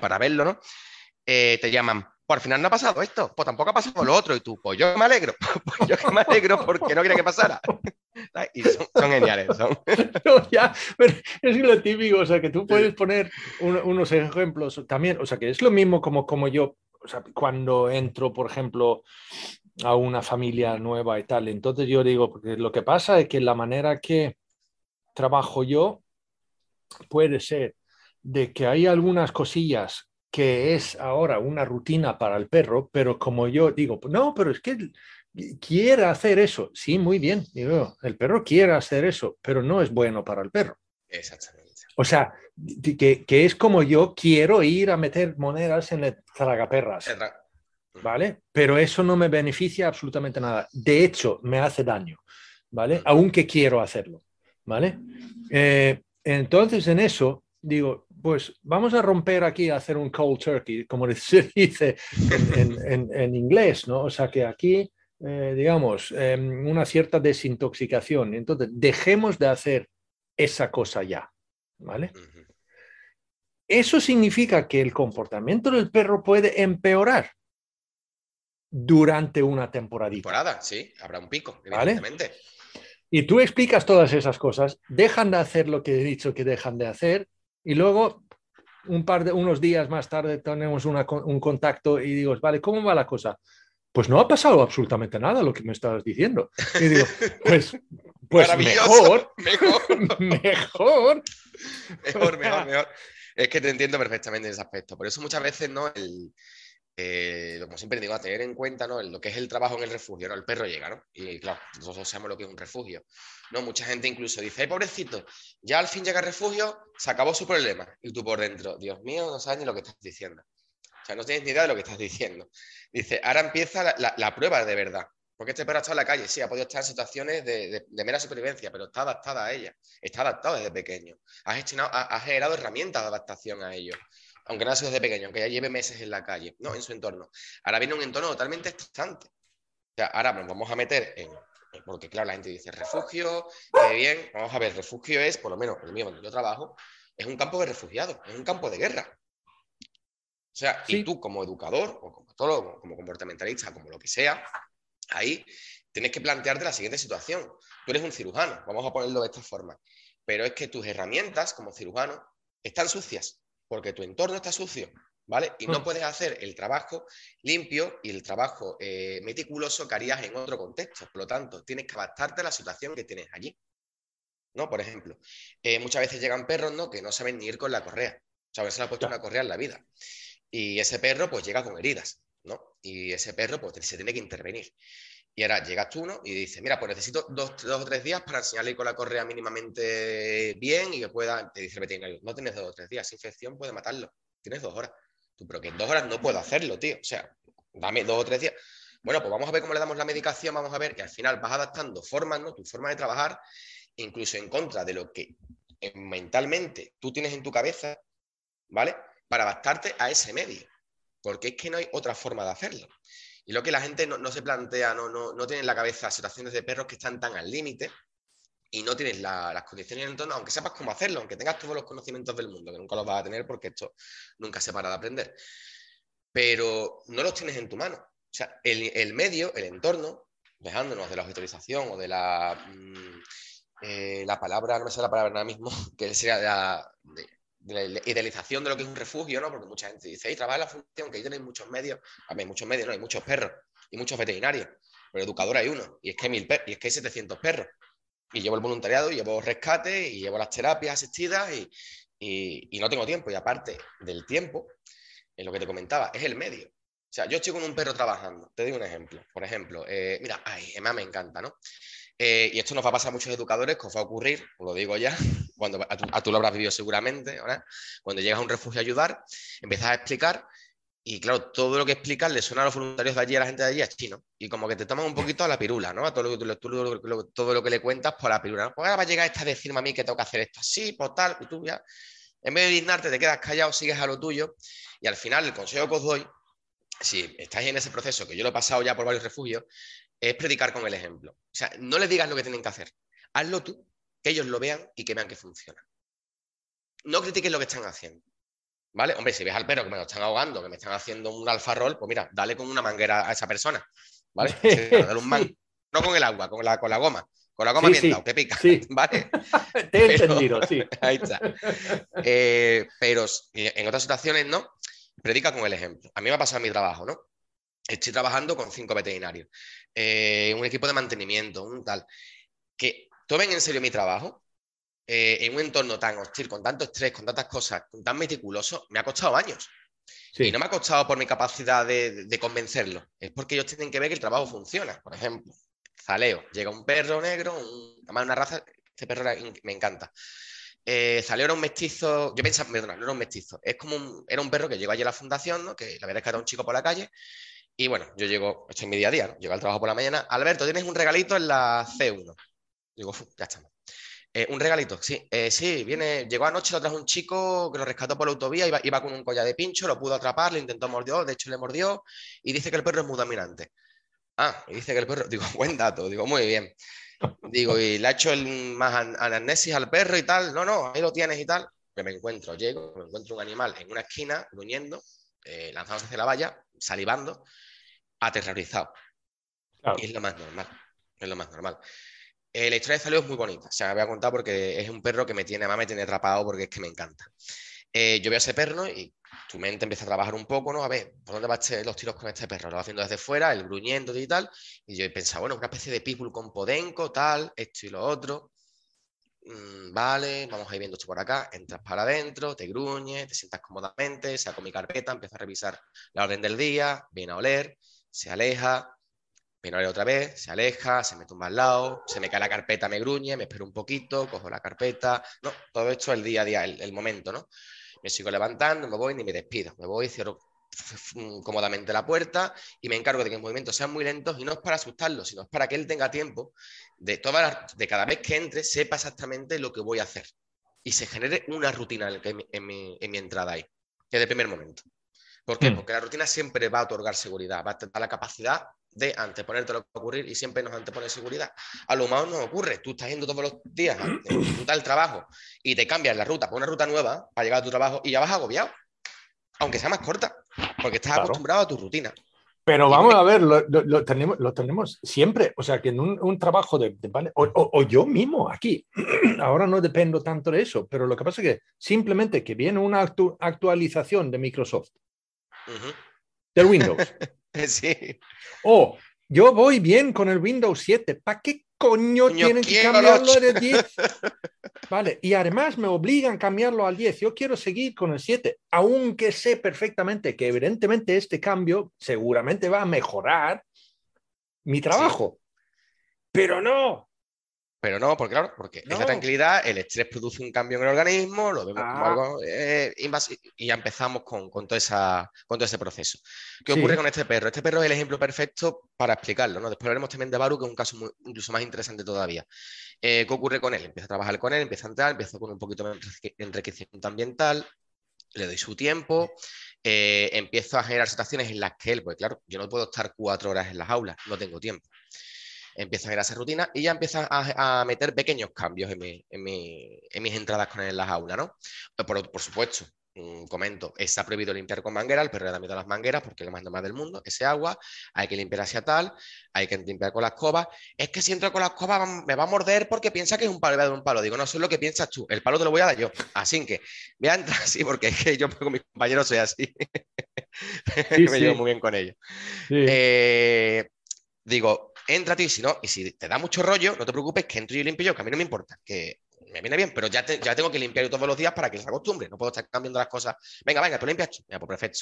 para verlo, ¿no? Eh, te llaman, por final no ha pasado esto, pues tampoco ha pasado lo otro, y tú, pues yo me alegro, pues yo me alegro porque no quería que pasara. Y son, geniales. Son. ya, pero es lo típico, o sea, que tú puedes poner unos ejemplos también, o sea, que es lo mismo como, como yo, o sea, cuando entro, por ejemplo, a una familia nueva y tal, entonces yo digo, porque lo que pasa es que la manera que trabajo yo puede ser de que hay algunas cosillas que es ahora una rutina para el perro, pero como yo digo, no, pero es que quiere hacer eso. Sí, muy bien. Digo, el perro quiere hacer eso, pero no es bueno para el perro. Exactamente. O sea, que, que es como yo quiero ir a meter monedas en el tragaperras. ¿Vale? Pero eso no me beneficia absolutamente nada. De hecho, me hace daño. ¿Vale? Aunque quiero hacerlo. ¿Vale? Eh, entonces, en eso, digo, pues vamos a romper aquí, a hacer un cold turkey, como se dice en, en, inglés, ¿no? O sea, que aquí, eh, digamos, em, una cierta desintoxicación. Entonces, dejemos de hacer esa cosa ya. ¿vale? Eso significa que el comportamiento del perro puede empeorar durante una temporada. Temporada, sí, habrá un pico, evidentemente. Y tú explicas todas esas cosas, dejan de hacer lo que he dicho que dejan de hacer, y luego un par de unos días más tarde tenemos un contacto y digo, vale, ¿cómo va la cosa? Pues no ha pasado absolutamente nada lo que me estabas diciendo. Y digo, pues, pues mejor, mejor, mejor, mejor, mejor, mejor. Es que te entiendo perfectamente en ese aspecto. Por eso muchas veces, ¿no? El, eh, como siempre digo, a tener en cuenta ¿no? lo que es el trabajo en el refugio, ¿no? El perro llega, ¿no? Y claro, nosotros sabemos lo que es un refugio. ¿no? Mucha gente incluso dice, ¡ay, pobrecito! Ya al fin llega al refugio, se acabó su problema. Y tú por dentro, Dios mío, no sabes ni lo que estás diciendo. O sea, no tienes ni idea de lo que estás diciendo. Dice, ahora empieza la, prueba de verdad. Porque este perro ha estado en la calle, sí, ha podido estar en situaciones de, mera supervivencia, pero está adaptada a ella, está adaptado desde pequeño. Has, generado herramientas de adaptación a ello, aunque no ha sido desde pequeño, aunque ya lleve meses en la calle, no, en su entorno. Ahora viene un entorno totalmente estresante. O sea, ahora nos vamos a meter en, porque claro, la gente dice refugio, qué bien, vamos a ver, refugio es, por lo menos el mío donde yo trabajo, es un campo de refugiados, es un campo de guerra. O sea, y tú como educador, o como todo, como comportamentalista, como lo que sea, ahí tienes que plantearte la siguiente situación. Tú eres un cirujano, vamos a ponerlo de esta forma, pero es que tus herramientas como cirujano están sucias, porque tu entorno está sucio, ¿vale? Y no puedes hacer el trabajo limpio y el trabajo eh, meticuloso que harías en otro contexto. Por lo tanto, tienes que adaptarte a la situación que tienes allí. ¿No? Por ejemplo, eh, muchas veces llegan perros ¿no? que no saben ni ir con la correa. O sea, se le ha puesto una correa en la vida. Y ese perro pues llega con heridas. ¿no? Y ese perro pues se tiene que intervenir. Y ahora llegas tú, ¿no? Y dices, mira, pues necesito dos, dos, o tres días para enseñarle con la correa mínimamente bien y que pueda, te dice no tienes dos o tres días, infección puede matarlo, tienes dos horas. Tú, pero que dos horas no puedo hacerlo, tío. O sea, dame dos o tres días. Bueno, pues vamos a ver cómo le damos la medicación, vamos a ver que al final vas adaptando formas, ¿no? Tu forma de trabajar, incluso en contra de lo que eh, mentalmente tú tienes en tu cabeza, ¿vale? Para adaptarte a ese medio porque es que no hay otra forma de hacerlo. Y lo que la gente no, se plantea, no, no, no, tiene en la cabeza situaciones de perros que están tan al límite y no tienes las condiciones en el entorno, aunque sepas cómo hacerlo, aunque tengas todos los conocimientos del mundo, que nunca los vas a tener porque esto nunca se para de aprender. Pero no los tienes en tu mano. O sea, el, medio, el entorno, dejándonos de la autorización o de la, mm, eh, la palabra, no me sé la palabra ahora mismo, que sea la, de, idealización de lo que es un refugio, ¿no? Porque mucha gente dice, trabaja la función, que ahí tenéis muchos medios. A ver, muchos medios, no, hay muchos perros y muchos veterinarios, pero educador hay uno, y es que hay, mil y es que hay 700 perros. Y llevo el voluntariado, y llevo rescate, y llevo las terapias asistidas, y, y, no tengo tiempo. Y aparte del tiempo, en lo que te comentaba, es el medio. O sea, yo estoy con un perro trabajando. Te doy un ejemplo. Por ejemplo, eh, mira, ay, Emma me encanta, ¿no? Eh, y esto nos va a pasar a muchos educadores, que os va a ocurrir, os lo digo ya, cuando a tú, lo habrás vivido seguramente, cuando llegas a un refugio a ayudar, empiezas a explicar y claro, todo lo que explicas le suena a los voluntarios de allí, a la gente de allí, a chino. Y como que te toman un poquito a la pirula, ¿no? A todo lo, que, todo lo que le cuentas por la pirula. Pues ahora va a llegar esta a decirme a mí que tengo que hacer esto así, por tal, y tú ya, en vez de dignarte, te quedas callado, sigues a lo tuyo. Y al final, el consejo que os doy, si estáis en ese proceso, que yo lo he pasado ya por varios refugios, es predicar con el ejemplo. O sea, no les digas lo que tienen que hacer. Hazlo tú, que ellos lo vean y que vean que funciona. No critiques lo que están haciendo. ¿Vale? Hombre, si ves al perro que me lo están ahogando, que me están haciendo un alfarrol, pues mira, dale con una manguera a esa persona. ¿Vale? No con el agua, con la, con la goma. Con la goma sí, bien que pica. ¿Vale? Te he entendido, sí. Ahí está. Eh, pero en otras situaciones no, predica con el ejemplo. A mí me ha pasado en mi trabajo, ¿no? Estoy trabajando con cinco veterinarios, eh, un equipo de mantenimiento, un tal. Que tomen en serio mi trabajo, eh, en un entorno tan hostil, con tanto estrés, con tantas cosas, tan meticuloso, me ha costado años. Y no me ha costado por mi capacidad de, de, convencerlo, es porque ellos tienen que ver que el trabajo funciona. Por ejemplo, Zaleo, llega un perro negro, un, además una raza, este perro me encanta. Eh, Zaleo era un mestizo, yo pensaba, perdona, no era un mestizo, es como un, era un perro que llegó allí a la fundación, ¿no? que la verdad es que era un chico por la calle, y bueno, yo llego, estoy en mi día a día, llego al trabajo por la mañana, Alberto, tienes un regalito en la C1. Digo, ya estamos. Eh, un regalito, sí, eh, sí, viene, llegó anoche, lo trajo un chico que lo rescató por la autovía, iba, iba, con un collar de pincho, lo pudo atrapar, le intentó mordió, de hecho le mordió, y dice que el perro es muy dominante. Ah, y dice que el perro, digo, buen dato, digo, muy bien. Digo, y le ha hecho el, más anamnesis al perro y tal, no, no, ahí lo tienes y tal. Que me encuentro, llego, me encuentro un animal en una esquina, gruñendo, eh, lanzándose hacia la valla, salivando, aterrorizado. Y es lo más normal, es lo más normal. Eh, la historia de Zaleo es muy bonita, o sea, me voy a contar porque es un perro que me tiene, además me tiene atrapado porque es que me encanta. Eh, yo veo a ese perro y tu mente empieza a trabajar un poco, ¿no? A ver, ¿por dónde van los tiros con este perro? Lo va haciendo desde fuera, el gruñendo y tal. Y yo he pensado, bueno, una especie de pitbull con podenco, tal, esto y lo otro. Mm, vale, vamos a ir viendo esto por acá. Entras para adentro, te gruñes, te sientas cómodamente, saco mi carpeta, empiezo a revisar la orden del día, viene a oler, se aleja, Viene otra vez, se aleja, se me tumba al lado, se me cae la carpeta, me gruñe, me espero un poquito, cojo la carpeta. No, todo esto es el día a día, el, momento, ¿no? Me sigo levantando, me voy ni me despido. Me voy, cierro cómodamente la puerta y me encargo de que los movimientos sean muy lentos y no es para asustarlo, sino es para que él tenga tiempo de, todas de cada vez que entre sepa exactamente lo que voy a hacer y se genere una rutina en, mi, entrada ahí, que es de primer momento. ¿Por qué? Hmm. Porque la rutina siempre va a otorgar seguridad, va a dar la capacidad de anteponerte lo que va a ocurrir y siempre nos antepone seguridad. A lo mejor no ocurre, tú estás yendo todos los días a el trabajo y te cambias la ruta por una ruta nueva para llegar a tu trabajo y ya vas agobiado, aunque sea más corta, porque estás acostumbrado a tu rutina. Pero vamos a ver, lo, tenemos, lo tenemos siempre, o sea, que en un, trabajo de, o, yo mismo aquí, ahora no dependo tanto de eso, pero lo que pasa es que simplemente que viene una actualización de Microsoft, del Windows, Sí. O yo voy bien con el Windows 7. ¿Para qué coño tienen que cambiarlo de 10? Vale, y además me obligan a cambiarlo al 10. Yo quiero seguir con el 7, aunque sé perfectamente que evidentemente este cambio seguramente va a mejorar mi trabajo. Pero no, pero no, porque claro, porque esa tranquilidad, el estrés produce un cambio en el organismo, lo vemos como ah. algo eh, invasivo y ya empezamos con, todo esa, con todo ese proceso. ¿Qué ocurre con este perro? Este perro es el ejemplo perfecto para explicarlo, ¿no? Después hablaremos también de Baru, que es un caso incluso más interesante todavía. Eh, ¿Qué ocurre con él? Empieza a trabajar con él, empieza a entrar, empieza con un poquito de enriquecimiento ambiental, le doy su tiempo, eh, empiezo a generar situaciones en las que él, pues claro, yo no puedo estar cuatro horas en las aulas, no tengo tiempo empieza a ver esa rutina y ya empieza a, meter pequeños cambios en, mis entradas con él en las aulas, ¿no? Por, por supuesto, mm, comento, está prohibido limpiar con manguera, el perro da miedo a las mangueras porque es lo más normal del mundo, ese agua, hay que limpiar hacia tal, hay que limpiar con la escoba. Es que si entro con la escoba me va a morder porque piensa que es un palo, voy a dar un palo. Digo, no, eso es lo que piensas tú, el palo te lo voy a dar yo. Así que voy a entrar así porque es que yo con mis compañeros soy así. me llevo muy bien con ellos. Eh, digo, entra y si no, y si te da mucho rollo, no te preocupes, que entro y limpio yo, que a mí no me importa, que me viene bien, pero ya, ya tengo que limpiar todos los días para que se acostumbre, no puedo estar cambiando las cosas. Venga, venga, tú limpias, ya, pues perfecto.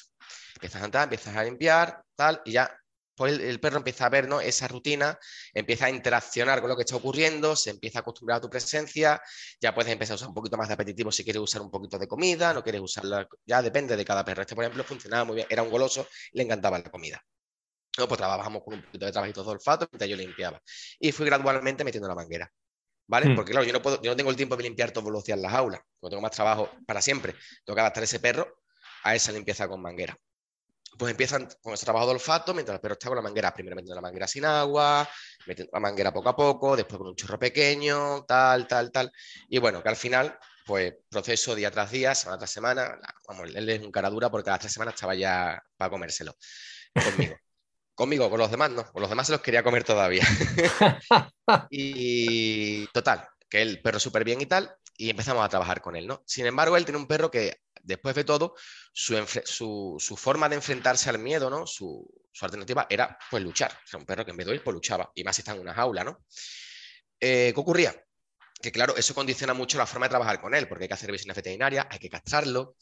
Empiezas a entrar, empiezas a limpiar, tal, y ya pues el, perro empieza a ver ¿no? esa rutina, empieza a interaccionar con lo que está ocurriendo, se empieza a acostumbrar a tu presencia, ya puedes empezar a usar un poquito más de apetitivo si quieres usar un poquito de comida, no quieres usarla, ya depende de cada perro. Este, por ejemplo, funcionaba muy bien, era un goloso, le encantaba la comida. No, pues trabajamos con un poquito de trabajito de olfato mientras yo limpiaba. Y fui gradualmente metiendo la manguera. ¿Vale? Hmm. Porque claro, yo no, puedo, yo no tengo el tiempo de limpiar todos los días las aulas. Como tengo más trabajo para siempre, tengo que adaptar ese perro a esa limpieza con manguera. Pues empiezan con ese trabajo de olfato mientras el perro está con la manguera, primero metiendo la manguera sin agua, metiendo la manguera poco a poco, después con un chorro pequeño, tal, tal, tal. Y bueno, que al final, pues proceso día tras día, semana tras semana. Vamos, él es un cara dura porque a las tres semanas estaba ya para comérselo conmigo. Conmigo, con los demás no. Con los demás se los quería comer todavía. y total, que el perro súper bien y tal, y empezamos a trabajar con él, ¿no? Sin embargo, él tiene un perro que, después de todo, su, forma de enfrentarse al miedo, ¿no? Su, alternativa era, pues, luchar. Era un perro que en vez de ir, pues luchaba. Y más si está en una jaula, ¿no? Eh, ¿Qué ocurría? que claro, eso condiciona mucho la forma de trabajar con él, porque hay que hacer visiones veterinarias, hay que castrarlo,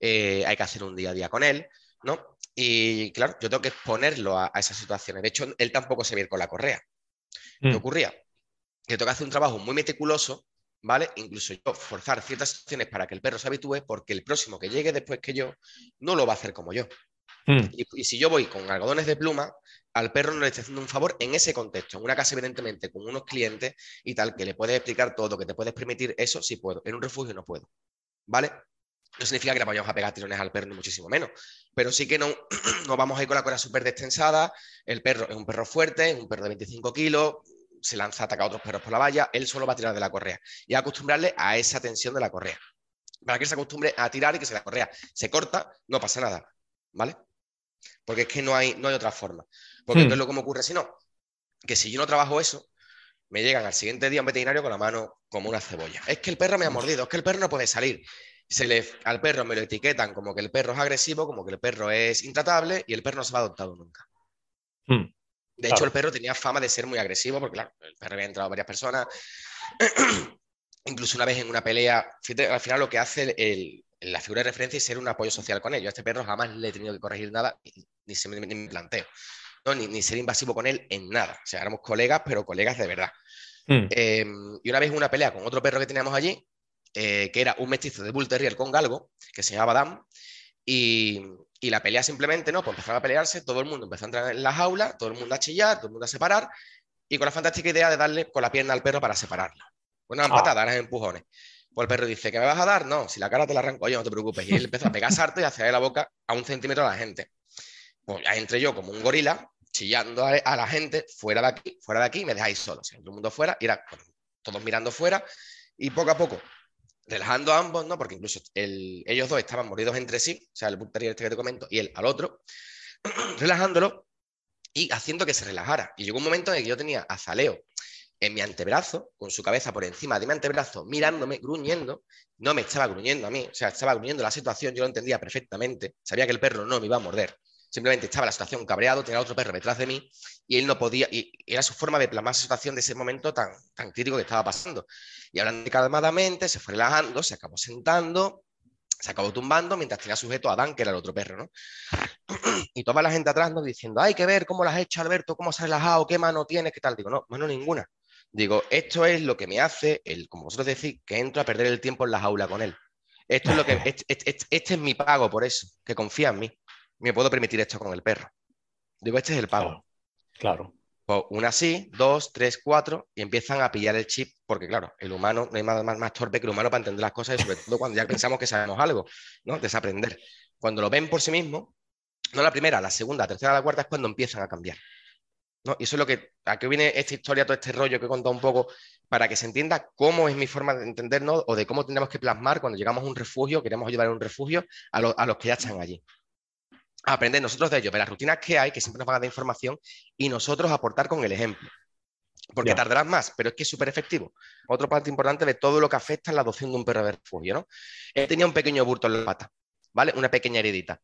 eh, hay que hacer un día a día con él, ¿no? Y claro, yo tengo que exponerlo a, esas situaciones. De hecho, él tampoco se ve con la correa. ¿Qué mm. ocurría? Que tengo que hacer un trabajo muy meticuloso, ¿vale? Incluso yo forzar ciertas situaciones para que el perro se habitúe, porque el próximo que llegue después que yo no lo va a hacer como yo. Mm. Y, si yo voy con algodones de pluma, al perro no le estoy haciendo un favor en ese contexto, en una casa evidentemente con unos clientes y tal, que le puedes explicar todo, que te puedes permitir eso, sí puedo. En un refugio no puedo, ¿vale? No significa que le vayamos a pegar tirones al perro, ni muchísimo menos, pero sí que no, no vamos a ir con la cola súper destensada. El perro es un perro fuerte, es un perro de 25 kilos, se lanza a atacar a otros perros por la valla, él solo va a tirar de la correa y a acostumbrarle a esa tensión de la correa. Para que se acostumbre a tirar y que si la correa se corta, no pasa nada, ¿vale? Porque es que no hay, no hay otra forma. Porque hmm. es lo que me ocurre si no, que si yo no trabajo eso, me llegan al siguiente día un veterinario con la mano como una cebolla. Es que el perro me ha mordido, es que el perro no puede salir. Se le, al perro me lo etiquetan como que el perro es agresivo, como que el perro es intratable y el perro no se va adoptado nunca. Hmm. De hecho, el perro tenía fama de ser muy agresivo, porque claro, el perro había entrado a varias personas. Incluso una vez en una pelea, al final lo que hace el, la figura de referencia es ser un apoyo social con él. Yo a este perro jamás le he tenido que corregir nada, ni, se me, ni planteo. ¿no? Ni, ser invasivo con él en nada. O sea, éramos colegas, pero colegas de verdad. Hmm. Em, y una vez en una pelea con otro perro que teníamos allí, eh, que era un mestizo de Bull Terrier con galgo, que se llamaba Dam, y, y, la pelea simplemente, ¿no? Pues empezaron a pelearse, todo el mundo empezó a entrar en la jaula, todo el mundo a chillar, todo el mundo a separar, y con la fantástica idea de darle con la pierna al perro para separarlo. Una ah. patadas, empujones. Pues el perro dice, ¿qué me vas a dar? No, si la cara te la arranco yo, no te preocupes. Y él empezó a pegar sarto y a hacerle la boca a un centímetro a la gente. Pues ya entré yo como un gorila, chillando a, la gente, fuera de aquí, fuera de aquí, me dejáis solo. todo el mundo fuera, y era todos mirando fuera, y poco a poco, relajando a ambos, ¿no? Porque incluso ellos dos estaban moridos entre sí, o sea, el terrier este que te comento, y él al otro, relajándolo y haciendo que se relajara. Y llegó un momento en el que yo tenía a Zaleo en mi antebrazo, con su cabeza por encima de mi antebrazo, mirándome, gruñendo. No me estaba gruñendo a mí, o sea, estaba gruñendo la situación, yo lo entendía perfectamente. Sabía que el perro no me iba a morder. Simplemente estaba la situación cabreado, tenía otro perro detrás de mí y él no podía, y era su forma de plasmar la situación de ese momento tan, tan crítico que estaba pasando. Y hablando calmadamente, se fue relajando, se acabó sentando, se acabó tumbando mientras tenía sujeto a Dan, que era el otro perro, ¿no? Y toda la gente atrás nos diciendo, hay que ver cómo lo has hecho, Alberto, cómo se ha relajado, qué mano tienes, qué tal. Digo, no, mano ninguna. Digo, esto es lo que me hace, el, como vosotros decís, que entro a perder el tiempo en la jaula con él. Esto es lo que, este, este, este, es mi pago por eso, que confía en mí. Me puedo permitir esto con el perro. Digo, este es el pago. Claro. Pues una sí, dos, tres, cuatro, y empiezan a pillar el chip, porque claro, el humano no hay más, más, más torpe que el humano para entender las cosas y sobre todo cuando ya pensamos que sabemos algo, ¿no? Desaprender. Cuando lo ven por sí mismo, no la primera, la segunda, la tercera, la cuarta es cuando empiezan a cambiar. Y eso es lo que, a qué viene esta historia, todo este rollo que he contado un poco, para que se entienda cómo es mi forma de entendernos o de cómo tenemos que plasmar cuando llegamos a un refugio, queremos ayudar a un refugio, a, los que ya están allí. Aprender nosotros de ellos, de las rutinas que hay, que siempre nos van a dar información, y nosotros aportar con el ejemplo. Porque tardarás más, pero es que es súper efectivo. Otro parte importante de todo lo que afecta en la adopción de un perro de refugio, ¿no? Él tenía un pequeño burto en la pata, ¿vale? Una pequeña heredita.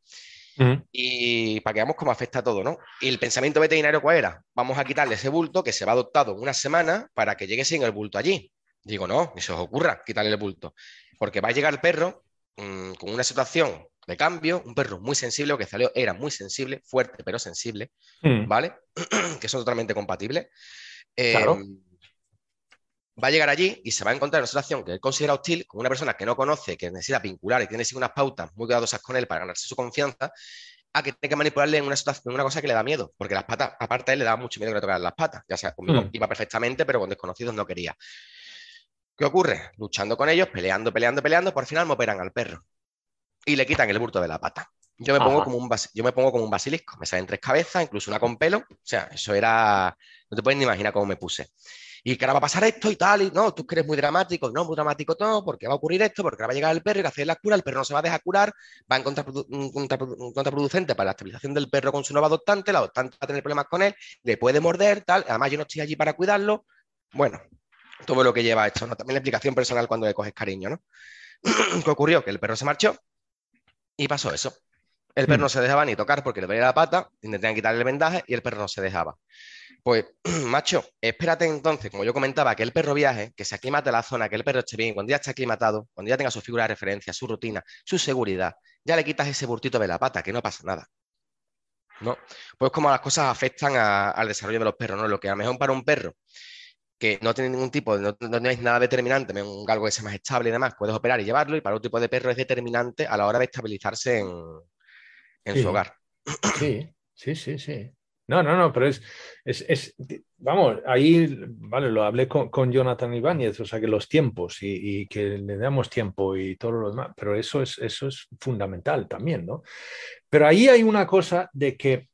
Y para que veamos cómo afecta todo, ¿no? Y el pensamiento veterinario, ¿cuál era? Vamos a quitarle ese bulto que se va adoptado una semana para que llegue sin el bulto allí. Digo, no, ni se os ocurra quitarle el bulto. Porque va a llegar el perro mm, con una situación de cambio, un perro muy sensible, que salió era muy sensible, fuerte pero sensible, mm. ¿vale? que son totalmente compatibles. claro. Em, va a llegar allí y se va a encontrar en una situación que él considera hostil con una persona que no conoce, que necesita vincular y tiene unas pautas muy cuidadosas con él para ganarse su confianza, a que tiene que manipularle en una situación, una cosa que le da miedo, porque las patas, aparte a él le da mucho miedo que le tocaran las patas, ya sea conmigo hmm. iba perfectamente, pero con desconocidos no quería. ¿Qué ocurre? Luchando con ellos, peleando, peleando, peleando, por final me operan al perro y le quitan el burto de la pata. Yo me, pongo como un yo me pongo como un basilisco, me salen tres cabezas, incluso una con pelo, o sea, eso era, no te puedes ni imaginar cómo me puse y que ahora va a pasar esto y tal, y no, tú que eres muy dramático, no, muy dramático no, porque va a ocurrir esto, porque ahora va a llegar el perro y va a hacer la cura, el perro no se va a dejar curar, va en contraproducente para la estabilización del perro con su nuevo adoptante, la adoptante va a tener problemas con él, le puede morder, tal, además yo no estoy allí para cuidarlo, bueno, todo lo que lleva esto, ¿no? También la explicación personal cuando le coges cariño, ¿no? ¿Qué ocurrió? Que el perro se marchó y pasó eso. El perro mm. no se dejaba ni tocar porque le dolía la pata, intentan quitarle el vendaje y el perro no se dejaba. Pues, macho, espérate entonces, como yo comentaba, que el perro viaje, que se aclimate la zona, que el perro esté bien, cuando ya esté aclimatado, cuando ya tenga su figura de referencia, su rutina, su seguridad, ya le quitas ese burtito de la pata, que no pasa nada. ¿No? Pues como las cosas afectan al desarrollo de los perros, ¿no? Lo que a lo mejor para un perro que no tiene ningún tipo, no, no es nada determinante, un galgo que sea más estable y demás, puedes operar y llevarlo, y para otro tipo de perro es determinante a la hora de estabilizarse en, su hogar. Sí, sí, sí, sí. No, no, no, pero es, es, vamos, ahí, vale, lo hablé con, Jonathan Ibáñez, o sea, que los tiempos y, que le damos tiempo y todo lo demás, pero eso es, eso es fundamental también, ¿no? Pero ahí hay una cosa de que,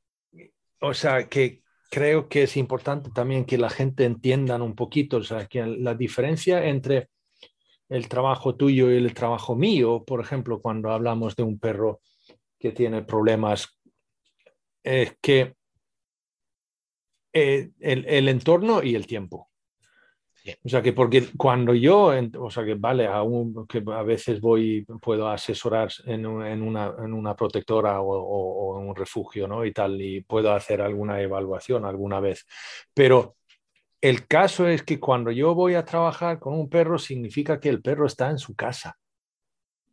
o sea, que, creo que es importante también que la gente entienda un poquito, o sea, que la diferencia entre el trabajo tuyo y el trabajo mío, por ejemplo, cuando hablamos de un perro que tiene problemas, es que eh, el, entorno y el tiempo. O sea que porque cuando yo, o sea que vale, a veces voy, puedo asesorar en, una, protectora o, en un refugio, ¿no? Y tal, y puedo hacer alguna evaluación alguna vez. Pero el caso es que cuando yo voy a trabajar con un perro, significa que el perro está en su casa.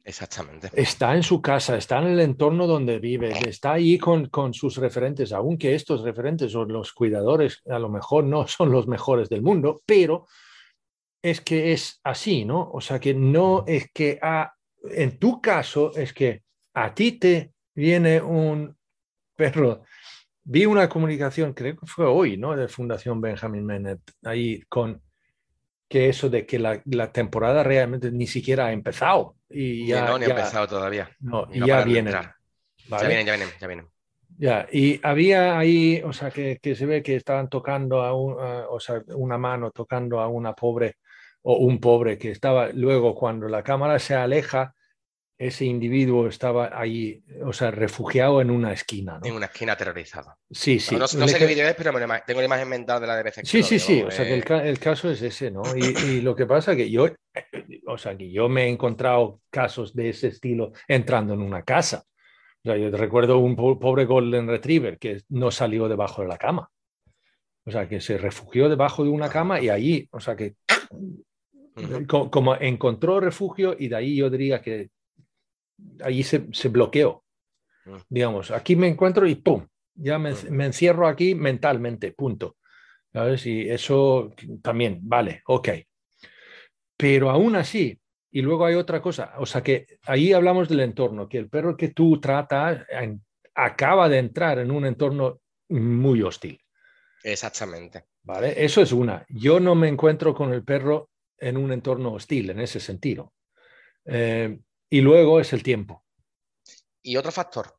Exactamente. Está en su casa, está en el entorno donde vive, está ahí con, con, sus referentes, aunque estos referentes o los cuidadores a lo mejor no son los mejores del mundo, pero es que es así, ¿no? O sea, que no es que a, en tu caso es que a ti te viene un perro. Vi una comunicación, creo que fue hoy, ¿no? De Fundación Benjamin Menet, ahí con que eso de que la, temporada realmente ni siquiera ha empezado. Y ya, no, ni ha empezado todavía. No, y ya vienen. Ya vienen, ya vienen, ya vienen. Ya, y había ahí, o sea, que, se ve que estaban tocando a, un, o sea, una mano tocando a una pobre o un pobre que estaba luego cuando la cámara se aleja, ese individuo estaba ahí, o sea, refugiado en una esquina. En una esquina aterrorizada. Sí, sí. No, sé qué vídeo es, pero tengo la imagen mental de la de Sí, sí, sí. O sea, que el, caso es ese, ¿no? Y, lo que pasa que yo, o sea, que yo me he encontrado casos de ese estilo entrando en una casa. O sea, yo recuerdo un pobre Golden Retriever que no salió debajo de la cama. O sea, que se refugió debajo de una cama y allí, o sea, que como, encontró refugio y de ahí yo diría que allí se, se bloqueó. Mm. Digamos, aquí me encuentro y ¡pum! Ya me, mm. me, encierro aquí mentalmente, punto. ¿Sabes? Y eso también, vale, ok. Pero aún así, y luego hay otra cosa, o sea que ahí hablamos del entorno, que el perro que tú tratas acaba de entrar en un entorno muy hostil. Exactamente. ¿Vale? Eso es una. Yo no me encuentro con el perro en un entorno hostil en ese sentido. Eh, y luego es el tiempo. Y otro factor.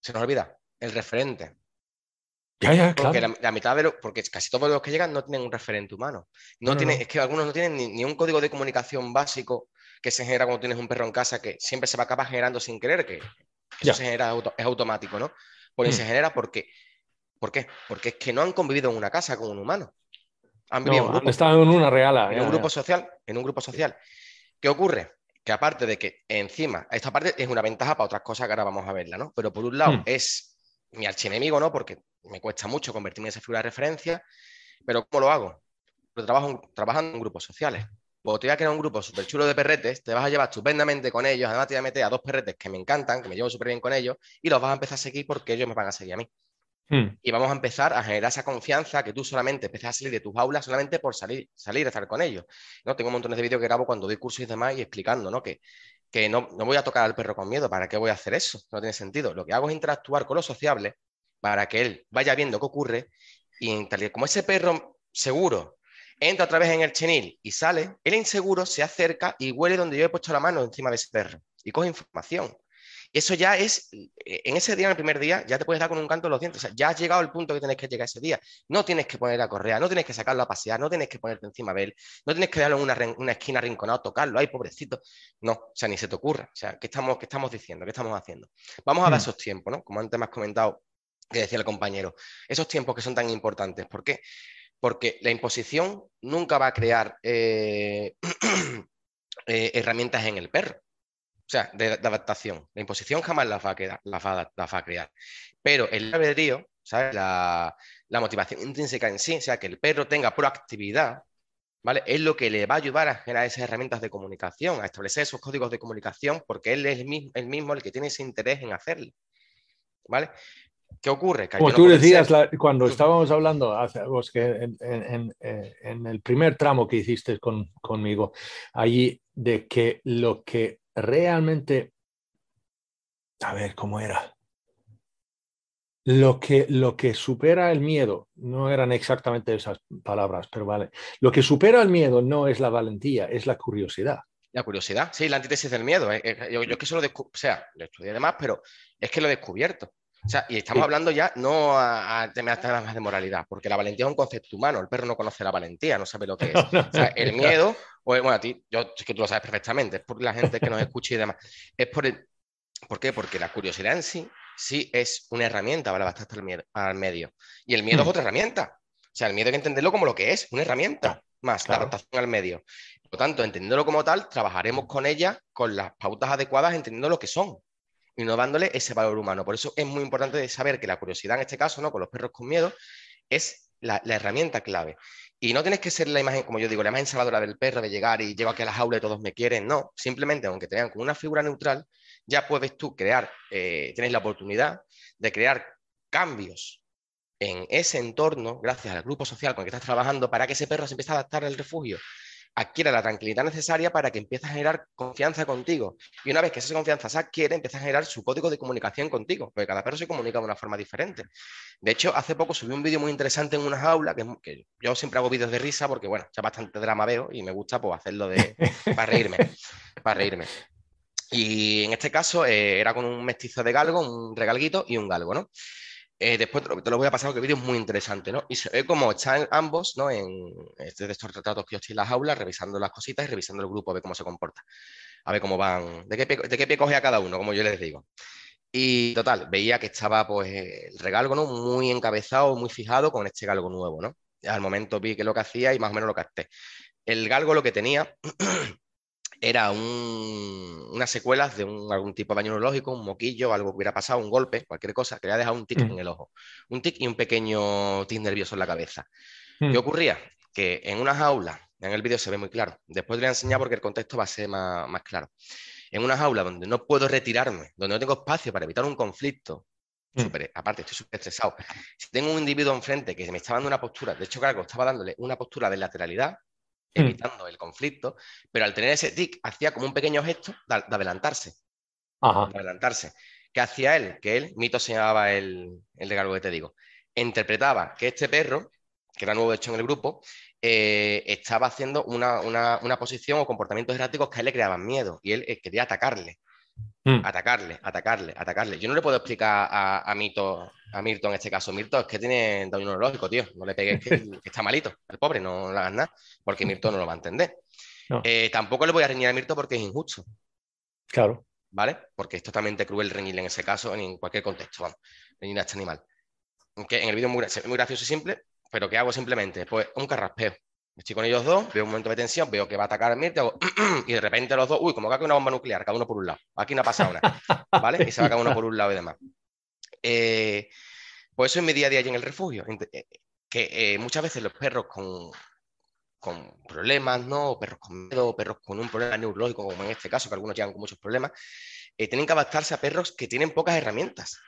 Se nos olvida, el referente. Ya, ya, porque la, mitad de los, porque casi todos los que llegan no tienen un referente humano. No, tiene, Es que algunos no tienen ni, un código de comunicación básico que se genera cuando tienes un perro en casa que siempre se va a acabar generando sin querer, que eso se genera, es automático, ¿no? Pues se genera porque, ¿por qué? Porque es que no han convivido en una casa con un humano. Han estado en una reala. En un grupo social, en un grupo social. ¿Qué ocurre? Que aparte de que encima, esta parte es una ventaja para otras cosas que ahora vamos a verla, ¿no? Pero por un lado hmm. es mi archienemigo, ¿no? Porque me cuesta mucho convertirme en esa figura de referencia, pero ¿cómo lo hago? Lo trabajo trabajando en grupos sociales. Pues te voy a crear un grupo súper chulo de perretes, te vas a llevar estupendamente con ellos, además te voy a meter a dos perretes que me encantan, que me llevo súper bien con ellos, y los vas a empezar a seguir porque ellos me van a seguir a mí. Hmm. Y vamos a empezar a generar esa confianza que tú solamente empiezas a salir de tus aulas solamente por salir, salir a estar con ellos. ¿no? Tengo montones de vídeos que grabo cuando doy cursos y demás y explicando ¿no? que, que no, no, voy a tocar al perro con miedo. ¿Para qué voy a hacer eso? No tiene sentido. Lo que hago es interactuar con lo sociable para que él vaya viendo qué ocurre y tal, como ese perro seguro entra otra vez en el chenil y sale, el inseguro se acerca y huele donde yo he puesto la mano encima de ese perro y coge información. Eso ya es, eh, en ese día, en el primer día, ya te puedes dar con un canto de los dientes. O sea, ya has llegado al punto que tienes que llegar ese día. No tienes que poner a correa, no tienes que sacarlo a pasear, no tienes que ponerte encima de él, no tienes que darlo en una, esquina rinconado, tocarlo, ay, pobrecito. No, o sea, ni se te ocurra. O sea, ¿qué estamos, qué estamos diciendo? ¿Qué estamos haciendo? Vamos a dar hmm. esos tiempos, ¿no? Como antes me has comentado, que decía el compañero, esos tiempos que son tan importantes. ¿Por qué? Porque la imposición nunca va a crear eh, eh, herramientas en el perro. O sea, de, adaptación. La imposición jamás la va a, la va, a crear. Pero el albedrío ¿sabes? La, la motivación intrínseca en sí, o sea, que el perro tenga proactividad, ¿vale? Es lo que le va a ayudar a generar esas herramientas de comunicación, a establecer esos códigos de comunicación, porque él es el mismo el, mismo el que tiene ese interés en hacerlo, ¿vale? ¿Qué ocurre? Como tú decías cuando estábamos hablando hace, que en, en, el primer tramo que hiciste con, conmigo, allí de que lo que realmente, a ver cómo era, lo que, lo que supera el miedo, no eran exactamente esas palabras, pero vale, lo que supera el miedo no es la valentía, es la curiosidad. La curiosidad, sí, la antítesis del miedo. Eh, eh, yo, que eso lo o sea, lo estudié además, pero es que lo he descubierto. O sea, y estamos hablando ya no a, temas de moralidad, porque la valentía es un concepto humano. El perro no conoce la valentía, no sabe lo que es. O sea, el miedo, pues, bueno, a ti, yo es que tú lo sabes perfectamente, es por la gente que nos escucha y demás. Es por el, ¿Por qué? Porque la curiosidad en sí, sí es una herramienta para adaptarte al, medio. Y el miedo es hmm. otra herramienta. O sea, el miedo hay que entenderlo como lo que es, una herramienta más, la adaptación al medio. Por lo tanto, entendiéndolo como tal, trabajaremos con ella con las pautas adecuadas, entendiendo lo que son y no dándole ese valor humano. Por eso es muy importante saber que la curiosidad en este caso, ¿no? con los perros con miedo, es la, herramienta clave. Y no tienes que ser la imagen, como yo digo, la imagen salvadora del perro, de llegar y llego aquí a la jaula y todos me quieren. No, simplemente aunque te vean como una figura neutral, ya puedes tú crear, eh, tienes la oportunidad de crear cambios en ese entorno, gracias al grupo social con el que estás trabajando, para que ese perro se empiece a adaptar al refugio adquiera la tranquilidad necesaria para que empiece a generar confianza contigo. Y una vez que esa confianza se adquiere, empieza a generar su código de comunicación contigo, porque cada perro se comunica de una forma diferente. De hecho, hace poco subí un vídeo muy interesante en una jaula, que, yo siempre hago vídeos de risa porque, bueno, ya bastante drama veo y me gusta pues, hacerlo de, para reírme, para reírme. Y en este caso eh, era con un mestizo de galgo, un regalguito y un galgo, ¿no? Eh, después te lo, voy a pasar porque el vídeo es muy interesante, ¿no? Y se ve como están ambos, ¿no? En este, de estos retratos que yo estoy en las aulas, revisando las cositas y revisando el grupo, a ver cómo se comporta. A ver cómo van, de qué pie, de qué pie coge a cada uno, como yo les digo. Y total, veía que estaba pues el regalgo, ¿no? Muy encabezado, muy fijado con este galgo nuevo, ¿no? Al momento vi que lo que hacía y más o menos lo capté. El galgo lo que tenía era un, unas secuelas de un, algún tipo de daño neurológico, un moquillo, algo que hubiera pasado, un golpe, cualquier cosa, que le ha dejado un tic mm. en el ojo. Un tic y un pequeño tic nervioso en la cabeza. ¿Qué mm. ocurría? Que en una jaula, en el vídeo se ve muy claro, después te voy a enseñar porque el contexto va a ser más, más claro. En una jaula donde no puedo retirarme, donde no tengo espacio para evitar un conflicto, mm. Super, aparte estoy súper estresado. Si tengo un individuo enfrente que me está dando una postura, de hecho, claro, estaba dándole una postura de lateralidad, Mm. evitando el conflicto, pero al tener ese tic hacía como un pequeño gesto de, adelantarse. De adelantarse. ¿Qué hacía él? Que él, Mito se llamaba el, el que te digo, interpretaba que este perro, que era nuevo hecho en el grupo, eh, estaba haciendo una, una, posición o comportamientos erráticos que a él le creaban miedo y él eh, quería atacarle. Mm. Atacarle, atacarle, atacarle. Yo no le puedo explicar a, a, Mito, a Mirto en este caso. Mirto es que tiene daño neurológico, tío. No le pegues que, está malito. El pobre, no, le hagas nada, porque Mirto no lo va a entender. Eh, tampoco le voy a reñir a Mirto porque es injusto. Claro. ¿Vale? Porque es totalmente cruel reñirle en ese caso, en cualquier contexto, vamos. Reñir a este animal. Que en el vídeo es muy, muy gracioso y simple, pero ¿qué hago simplemente? Pues un carraspeo. Estoy con ellos dos, veo un momento de tensión, veo que va a atacar a y de repente los dos, uy, como que una bomba nuclear, cada uno por un lado. Aquí no ha pasado nada, ¿vale? Y se va cada uno por un lado y demás. Eh, pues eso es mi día a día allí en el refugio. Eh, que eh, muchas veces los perros con, con problemas, ¿no? O perros con miedo, o perros con un problema neurológico, como en este caso, que algunos llegan con muchos problemas, tienen que adaptarse a perros que tienen pocas herramientas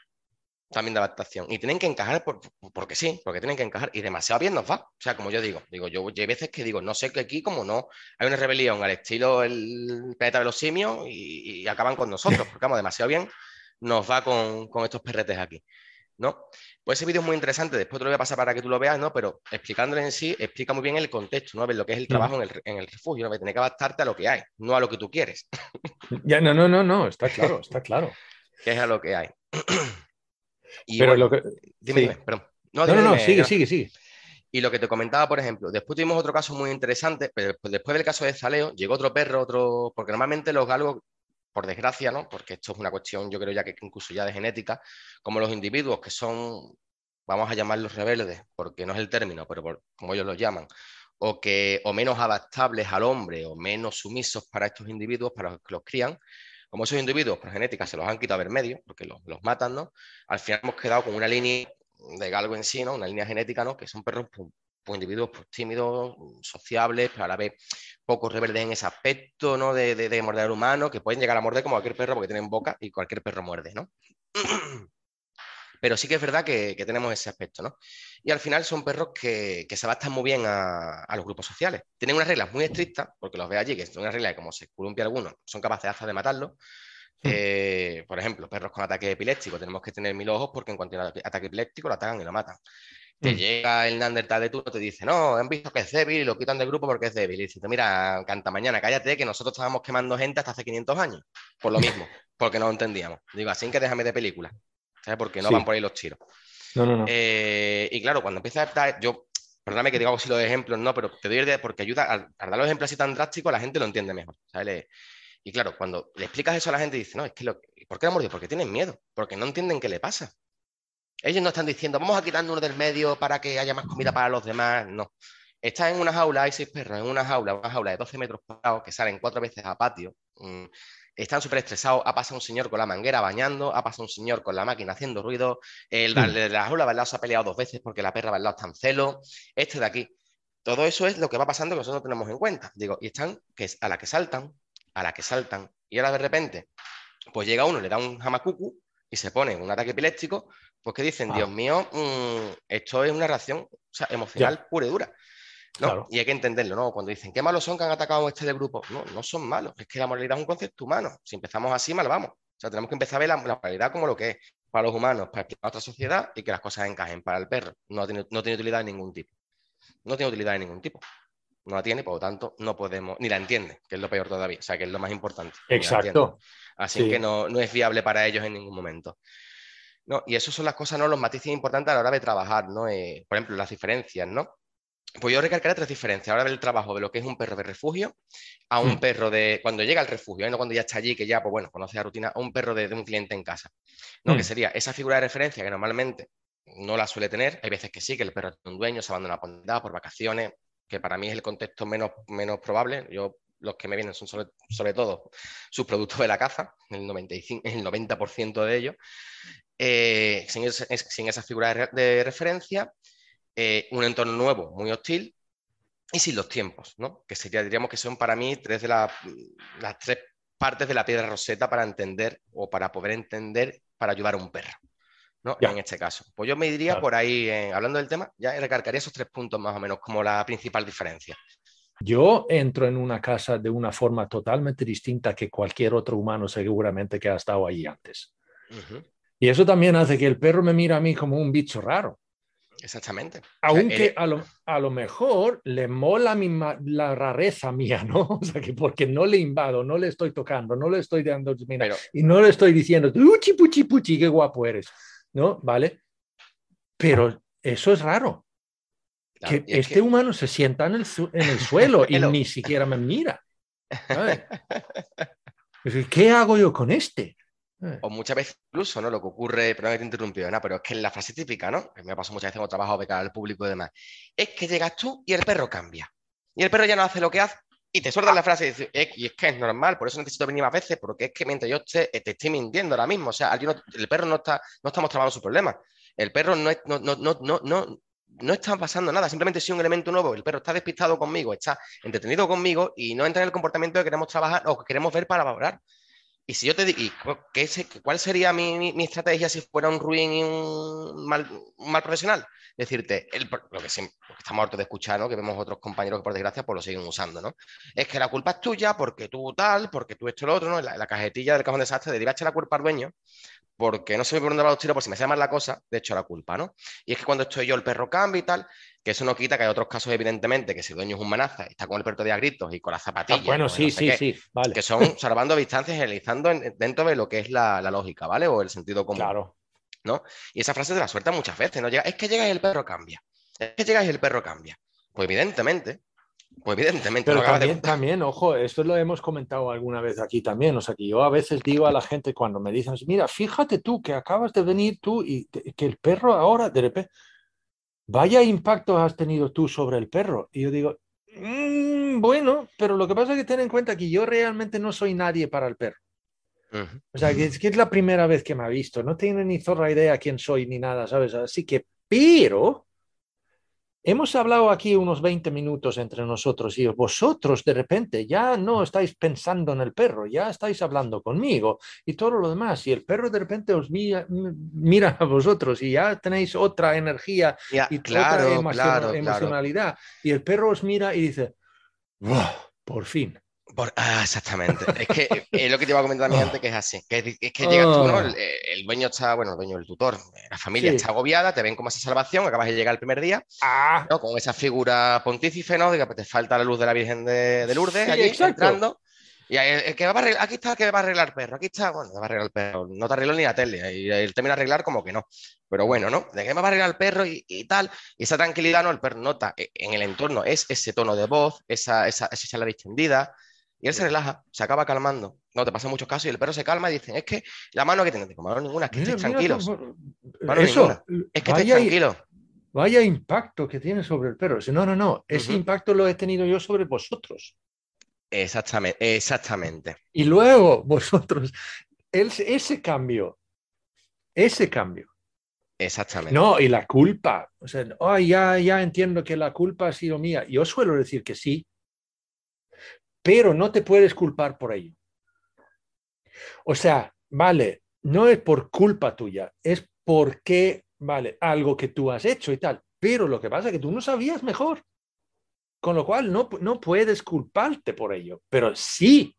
también de adaptación. Y tienen que encajar por, porque sí, porque tienen que encajar. Y demasiado bien nos va. O sea, como yo digo, digo, yo hay veces que digo, no sé que aquí, como no, hay una rebelión al estilo el planeta de los simios y, acaban con nosotros, porque vamos, demasiado bien nos va con, estos perretes aquí. ¿No? Pues ese vídeo es muy interesante, después te lo voy a pasar para que tú lo veas, ¿no? Pero explicándole en sí, explica muy bien el contexto, ¿no? Ver lo que es el mm. trabajo en el, en el refugio, ¿no? Que tiene que adaptarte a lo que hay, no a lo que tú quieres. Ya, no, no, no, no, está claro, está claro. que es a lo que hay. pero lo que... Dime, dime, perdón. No, no, no, sigue, sigue, sigue. Y lo que te comentaba, por ejemplo, después tuvimos otro caso muy interesante, pero después, del caso de Zaleo, llegó otro perro, otro, porque normalmente los galgos, por desgracia, ¿no? Porque esto es una cuestión, yo creo ya que incluso ya de genética, como los individuos que son, vamos a llamarlos rebeldes, porque no es el término, pero como ellos los llaman, o que o menos adaptables al hombre o menos sumisos para estos individuos, para los que los crían, como esos individuos por genética se los han quitado ver medio, porque los, matan, ¿no? Al final hemos quedado con una línea de galgo en sí, ¿no? Una línea genética, ¿no? Que son perros pues, pues, individuos pues, tímidos, sociables, pero a la vez poco rebeldes en ese aspecto, ¿no? De, de, de morder al humano, que pueden llegar a morder como cualquier perro porque tienen boca y cualquier perro muerde, ¿no? Pero sí que es verdad que, que, tenemos ese aspecto, ¿no? Y al final son perros que, que se adaptan muy bien a, a, los grupos sociales. Tienen unas reglas muy estrictas, porque los ve allí, que son unas reglas que como se columpia alguno, son capaces hasta de matarlo. Hmm. Eh, por ejemplo, perros con ataque epiléptico, tenemos que tener mil ojos porque en cuanto a ataque epiléptico lo atacan y lo matan. Te mm. llega el Neandertal de turno, te dice, no, han visto que es débil y lo quitan del grupo porque es débil. Y dice, mira, canta mañana, cállate, que nosotros estábamos quemando gente hasta hace 500 años. Por lo mismo, porque no lo entendíamos. Digo, así que déjame de película. ¿Sabes? Porque no sí. van por ahí los tiros. No, no, no. Eh, y claro, cuando empieza a estar, yo, perdóname que diga así los ejemplos, no, pero te doy idea porque ayuda a, a, dar los ejemplos así tan drásticos, la gente lo entiende mejor. ¿sabes? Y claro, cuando le explicas eso a la gente, dice, no, es que lo, ¿por qué lo mordido? Porque tienen miedo, porque no entienden qué le pasa. Ellos no están diciendo, vamos a quitarnos uno del medio para que haya más comida para los demás. No. Están en una jaula, hay seis perros en una jaula, una jaula de 12 metros cuadrados que salen cuatro veces a patio. Mm, están súper estresados. Ha pasado un señor con la manguera bañando, ha pasado un señor con la máquina haciendo ruido. El de la jaula al lado se ha peleado dos veces porque la perra al lado está en celo. Este de aquí. Todo eso es lo que va pasando que nosotros no tenemos en cuenta. Digo, y están que es a la que saltan, a la que saltan. Y ahora de repente, pues llega uno, le da un jamacucu y se pone un ataque epiléptico, pues que dicen, ah. Dios mío, mmm, esto es una reacción o sea, emocional ya. pura y dura. No, claro. Y hay que entenderlo, ¿no? Cuando dicen, qué malos son que han atacado a este del grupo. No, no son malos, es que la moralidad es un concepto humano. Si empezamos así, mal vamos. O sea, tenemos que empezar a ver la, la moralidad como lo que es para los humanos, para otra sociedad y que las cosas encajen. Para el perro no tiene, no tiene utilidad de ningún tipo. No tiene utilidad de ningún tipo. No la tiene, por lo tanto, no podemos, ni la entiende, que es lo peor todavía, o sea, que es lo más importante. Exacto. Así sí. que no, no es viable para ellos en ningún momento. ¿no? Y eso son las cosas, ¿no? Los matices importantes a la hora de trabajar, ¿no? Eh, por ejemplo, las diferencias, ¿no? Pues yo recalcaré tres diferencias. Ahora del trabajo de lo que es un perro de refugio a un mm. perro de cuando llega al refugio, ¿eh? no cuando ya está allí, que ya, pues bueno, conoce la rutina, a un perro de, de un cliente en casa, ¿no? Mm. Que sería esa figura de referencia que normalmente no la suele tener. Hay veces que sí, que el perro tiene un dueño, se abandona por por vacaciones, que para mí es el contexto menos, menos probable. Yo los que me vienen son sobre, sobre todo sus productos de la caza, el, 95, el 90% de ellos, eh, sin, ese, sin, esa figura de, de referencia, eh, un entorno nuevo, muy hostil, y sin los tiempos, ¿no? que sería, diríamos que son para mí tres de la, las tres partes de la piedra roseta para entender o para poder entender, para ayudar a un perro. ¿no? En este caso. Pues yo me diría claro. por ahí, eh, hablando del tema, ya recargaría esos tres puntos más o menos como la principal diferencia. Yo entro en una casa de una forma totalmente distinta que cualquier otro humano seguramente que ha estado allí antes. Uh -huh. Y eso también hace que el perro me mire a mí como un bicho raro. Exactamente. Aunque o sea, a, lo, a, lo, mejor le mola mi, la rareza mía, ¿no? O sea, que porque no le invado, no le estoy tocando, no le estoy dando, mira, Pero... y no le estoy diciendo, uchi, puchi, puchi, qué guapo eres, ¿no? ¿Vale? Pero eso es raro. Claro, que este que... humano se sienta en el, en el suelo y ni siquiera me mira. ¿Qué hago yo con este? O muchas veces incluso, ¿no? Lo que ocurre, perdón que te interrumpido, ¿no? pero es que es la frase típica, ¿no? Me pasado muchas veces cuando trabajo de cara al público y demás. Es que llegas tú y el perro cambia. Y el perro ya no hace lo que hace y te sueltas la frase y dices, eh, es que es normal, por eso necesito venir más veces, porque es que mientras yo te, te estoy mintiendo ahora mismo, o sea, el perro no está, no estamos trabajando su problema. El perro no, es, no, no, no, no, no, está pasando nada, simplemente si un elemento nuevo, el perro está despistado conmigo, está entretenido conmigo y no entra en el comportamiento que queremos trabajar o que queremos ver para valorar. Y si yo te digo, ¿cuál sería mi, mi, estrategia si fuera un ruin y un mal, mal profesional? Decirte, el, lo, que siempre, lo, estamos hartos de escuchar, ¿no? que vemos otros compañeros que por desgracia pues lo siguen usando, ¿no? Es que la culpa es tuya porque tú tal, porque tú esto lo otro, ¿no? La, la cajetilla del cajón de desastre de echar la culpa al dueño porque no sé por dónde va los tiros, por si me hacía mal la cosa, de hecho la culpa, ¿no? Y es que cuando estoy yo, el perro cambia y tal, que eso no quita que hay otros casos, evidentemente, que si el dueño es un manaza, está con el perro de a gritos y con las zapatillas. Ah, bueno, sí, no sé sí, qué, sí, vale. Que son salvando distancias y analizando en, dentro de lo que es la, la, lógica, ¿vale? O el sentido común. Claro. ¿No? Y esa frase de la suelta muchas veces, ¿no? Llega, es que llega y el perro cambia. Es que llega y el perro cambia. Pues evidentemente, pues evidentemente. Pero también, de... también, ojo, esto lo hemos comentado alguna vez aquí también. O sea, que yo a veces digo a la gente cuando me dicen, mira, fíjate tú que acabas de venir tú y te, que el perro ahora, de repente, vaya impacto has tenido tú sobre el perro. Y yo digo, mmm, bueno, pero lo que pasa es que ten en cuenta que yo realmente no soy nadie para el perro. Ujú. O sea, que es, que es la primera vez que me ha visto. No tiene ni zorra idea quién soy ni nada, ¿sabes? Así que, pero hemos hablado aquí unos 20 minutos entre nosotros y vosotros de repente ya no estáis pensando en el perro, ya estáis hablando conmigo y todo lo demás. Y el perro de repente os mira, mira a vosotros y ya tenéis otra energía Ya, y claro, otra claro, claro. emocionalidad. Y el perro os mira y dice, "Buah, por fin. Por- ah, exactamente. Es que eh, es lo que te iba a comentar también antes, que es así. Que es, que llegas tú, ¿no? El, el dueño está, bueno, el dueño, el tutor, la familia Sí. está agobiada, te ven como esa salvación, acabas de llegar el primer día, Ah, ¿no? Con esa figura pontífice, ¿no? De que te falta la luz de la Virgen de, de Lourdes Sí, allí entrando. Y ahí, el que va a arreglar- aquí está el que va a arreglar el perro, aquí está, bueno, te va a arreglar el perro, no te arregló ni la tele, y él termina de arreglar como que no. Pero bueno, ¿no? De que me va a arreglar el perro y, y tal, y esa tranquilidad, ¿no? El perro nota eh, en el entorno, es ese tono de voz, esa, esa, esa charla distendida, y él se relaja, se acaba calmando. No, te pasa muchos casos y el perro se calma y dicen, es que la mano que tienes, digo, mano ninguna, es que mira, estéis mira tranquilos, Mano Eso, ninguna. es que estéis vaya, tranquilos. vaya impacto que tiene sobre el perro. No, no, no, ese impacto lo he tenido yo sobre vosotros. Exactamente, exactamente. Y luego vosotros, el- ese cambio, ese cambio. Exactamente. No, y la culpa. O sea, "Ay, ya, ya entiendo que la culpa ha sido mía. Yo suelo decir que sí, pero no te puedes culpar por ello. O sea, vale, no es por culpa tuya, es porque, vale, algo que tú has hecho y tal. Pero lo que pasa es que tú no sabías mejor. Con lo cual no, no puedes culparte por ello, pero sí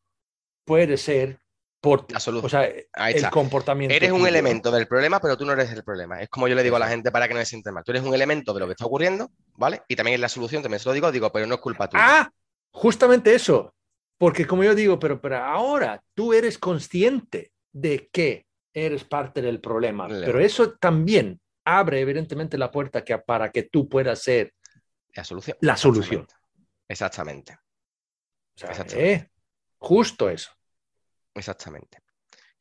puede ser por La solución. o sea, el comportamiento. Eres un elemento del problema, pero tú no eres el problema. Es como yo le digo a la gente para que no se sienten mal. Tú eres un elemento de lo que está ocurriendo, ¿vale? Y también es la solución, también se lo digo, digo, pero no es culpa tuya. Ah, justamente eso. Porque como yo digo, pero, pero ahora tú eres consciente de que eres parte del problema. Pero eso también abre evidentemente la puerta que, para que tú puedas ser La solución. la solución. Exactamente. O sea, Exactamente. eh, justo eso. Exactamente.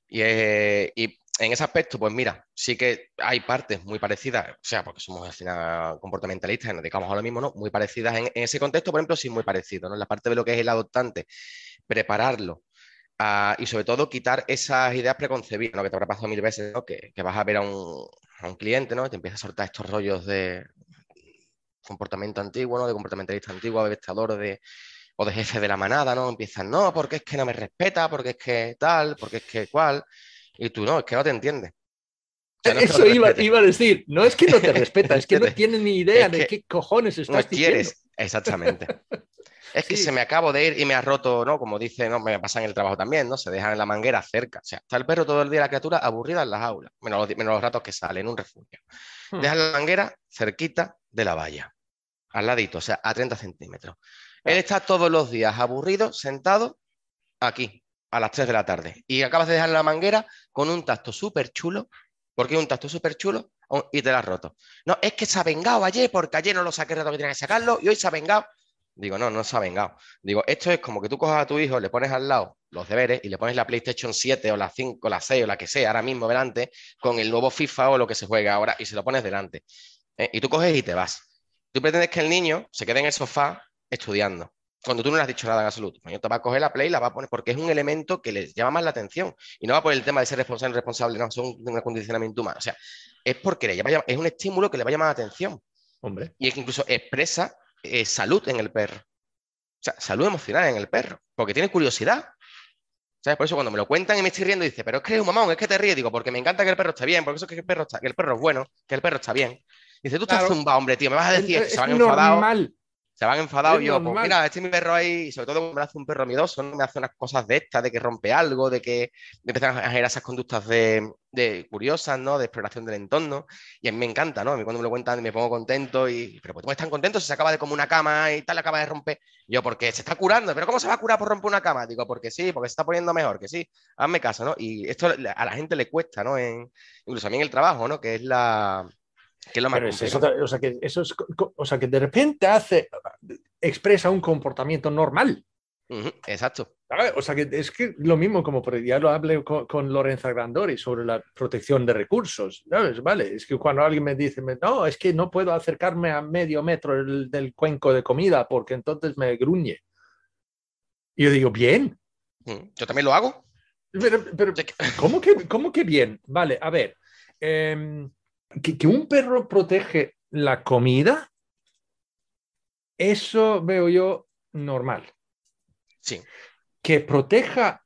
Y, eh, y en ese aspecto, pues mira, sí que hay partes muy parecidas, o sea, porque somos al final comportamentalistas y nos dedicamos a lo mismo, ¿no? Muy parecidas en, ese contexto, por ejemplo, sí, muy parecido, ¿no? La parte de lo que es el adoptante, prepararlo ah, y sobre todo quitar esas ideas preconcebidas, ¿no? Que te habrá pasado mil veces, ¿no? Que, que vas a ver a un, a un cliente, ¿no? Y te empieza a soltar estos rollos de comportamiento antiguo, ¿no? De comportamentalista antiguo, de vestador, de o de jefe de la manada, ¿no? Empiezan, no, porque es que no me respeta, porque es que tal, porque es que cual. Y tú, no, es que no te entiendes. O sea, no es que no Eso iba, a decir, no es que no te respeta, es que no Entiende. tiene ni idea Es de qué cojones No estás diciendo. quieres, exactamente. Es que Sí. se me acabo de ir y me ha roto, ¿no? Como dice, ¿no? Me pasa en el trabajo también, ¿no? Se dejan en la manguera cerca. O sea, está el perro todo el día, la criatura aburrida en las aulas, menos los, menos los ratos que sale en un refugio. Hmm. Dejan la manguera cerquita de la valla, al ladito, o sea, a 30 centímetros. Él está todos los días aburrido, sentado aquí, a las 3 de la tarde. Y acabas de dejar la manguera con un tacto súper chulo, porque es un tacto súper chulo, o- y te la has roto. No, es que se ha vengado ayer, porque ayer no lo saqué rato que tenía que sacarlo, y hoy se ha vengado. Digo, no, no se ha vengado. Digo, esto es como que tú cojas a tu hijo, le pones al lado los deberes y le pones la PlayStation 7 o la 5, la 6 o la que sea, ahora mismo delante, con el nuevo FIFA o lo que se juega ahora, y se lo pones delante. ¿eh? Y tú coges y te vas. Tú pretendes que el niño se quede en el sofá estudiando. Cuando tú no le has dicho nada en absoluto. Te va a coger la play y la va a poner porque es un elemento que les llama más la atención. Y no va por el tema de ser responsable o irresponsable, no, son un acondicionamiento humano. O sea, es porque le llama, es un estímulo que le va a llamar la atención. Hombre, Y es que incluso expresa eh, salud en el perro. O sea, salud emocional en el perro. Porque tiene curiosidad. ¿Sabes? Por eso cuando me lo cuentan y me estoy riendo, dice, pero es que eres un mamón, es que te ríes. Digo, porque me encanta que el perro esté bien, porque eso es que el perro, está, que el perro es bueno, que el perro está bien. Dice, tú estás zumbado, hombre, tío, me vas a decir, es, se van enfadados. Se van enfadados. Yo, pues mira, este es mi perro ahí, y sobre todo cuando me hace un perro miedoso, ¿no? Me hace unas cosas de estas, de que rompe algo, de que empiezan a generar esas conductas de, de curiosas, ¿no? De exploración del entorno. Y a mí me encanta, ¿no? A mí cuando me lo cuentan me pongo contento y, pero pues tú estás contento si se acaba de como una cama y tal, acaba de romper. Yo, porque se está curando, pero ¿cómo se va a curar por romper una cama? Digo, porque sí, porque se está poniendo mejor, que sí, hazme caso, ¿no? Y esto a la gente le cuesta, ¿no? En, incluso a mí en el trabajo, ¿no? Que es la... Que es lo más Pero es complejo. eso, o, sea que eso es, o sea que de repente hace, expresa un comportamiento normal. Ujú, exacto. ¿sabes? O sea que es que lo mismo como por- ya lo hablé con, con Lorenza Grandori sobre la protección de recursos. ¿sabes? Vale, es que cuando alguien me dice, no, es que no puedo acercarme a medio metro del, del cuenco de comida porque entonces me gruñe. Y yo digo, bien, Yo también lo hago. Pero, pero, ¿cómo, que, ¿Cómo que bien? Vale, a ver. em, que, que un perro protege la comida, eso veo yo normal. Sí, Que proteja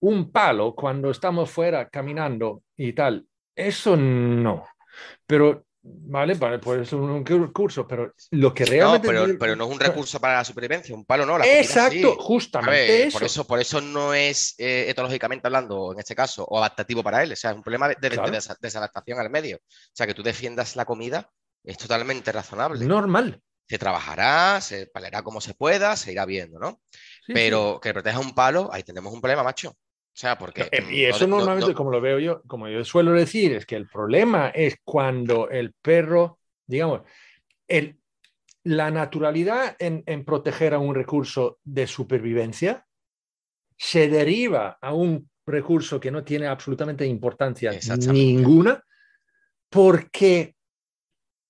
un palo cuando estamos fuera caminando y tal, eso no. Pero, vale, vale, puede ser un curso, pero lo que no, realmente... pero, pero no es un recurso para la supervivencia, un palo no. La Exacto, sí. Justamente ver, eso. Por eso, por eso no es eh, etológicamente hablando, en este caso, o adaptativo para él. O sea, es un problema de, Claro. desadaptación al medio. O sea, que tú defiendas la comida es totalmente razonable. Normal. Se trabajará, se palerá como se pueda, se irá viendo, ¿no? Sí, Pero que proteja un palo, ahí tenemos un problema, macho. O sea, porque. Eh, mm, Y eso no- normalmente, no- como lo veo yo, como yo suelo decir, es que el problema es cuando el perro, digamos, el, la naturalidad en, en proteger a un recurso de supervivencia se deriva a un recurso que no tiene absolutamente importancia ninguna, porque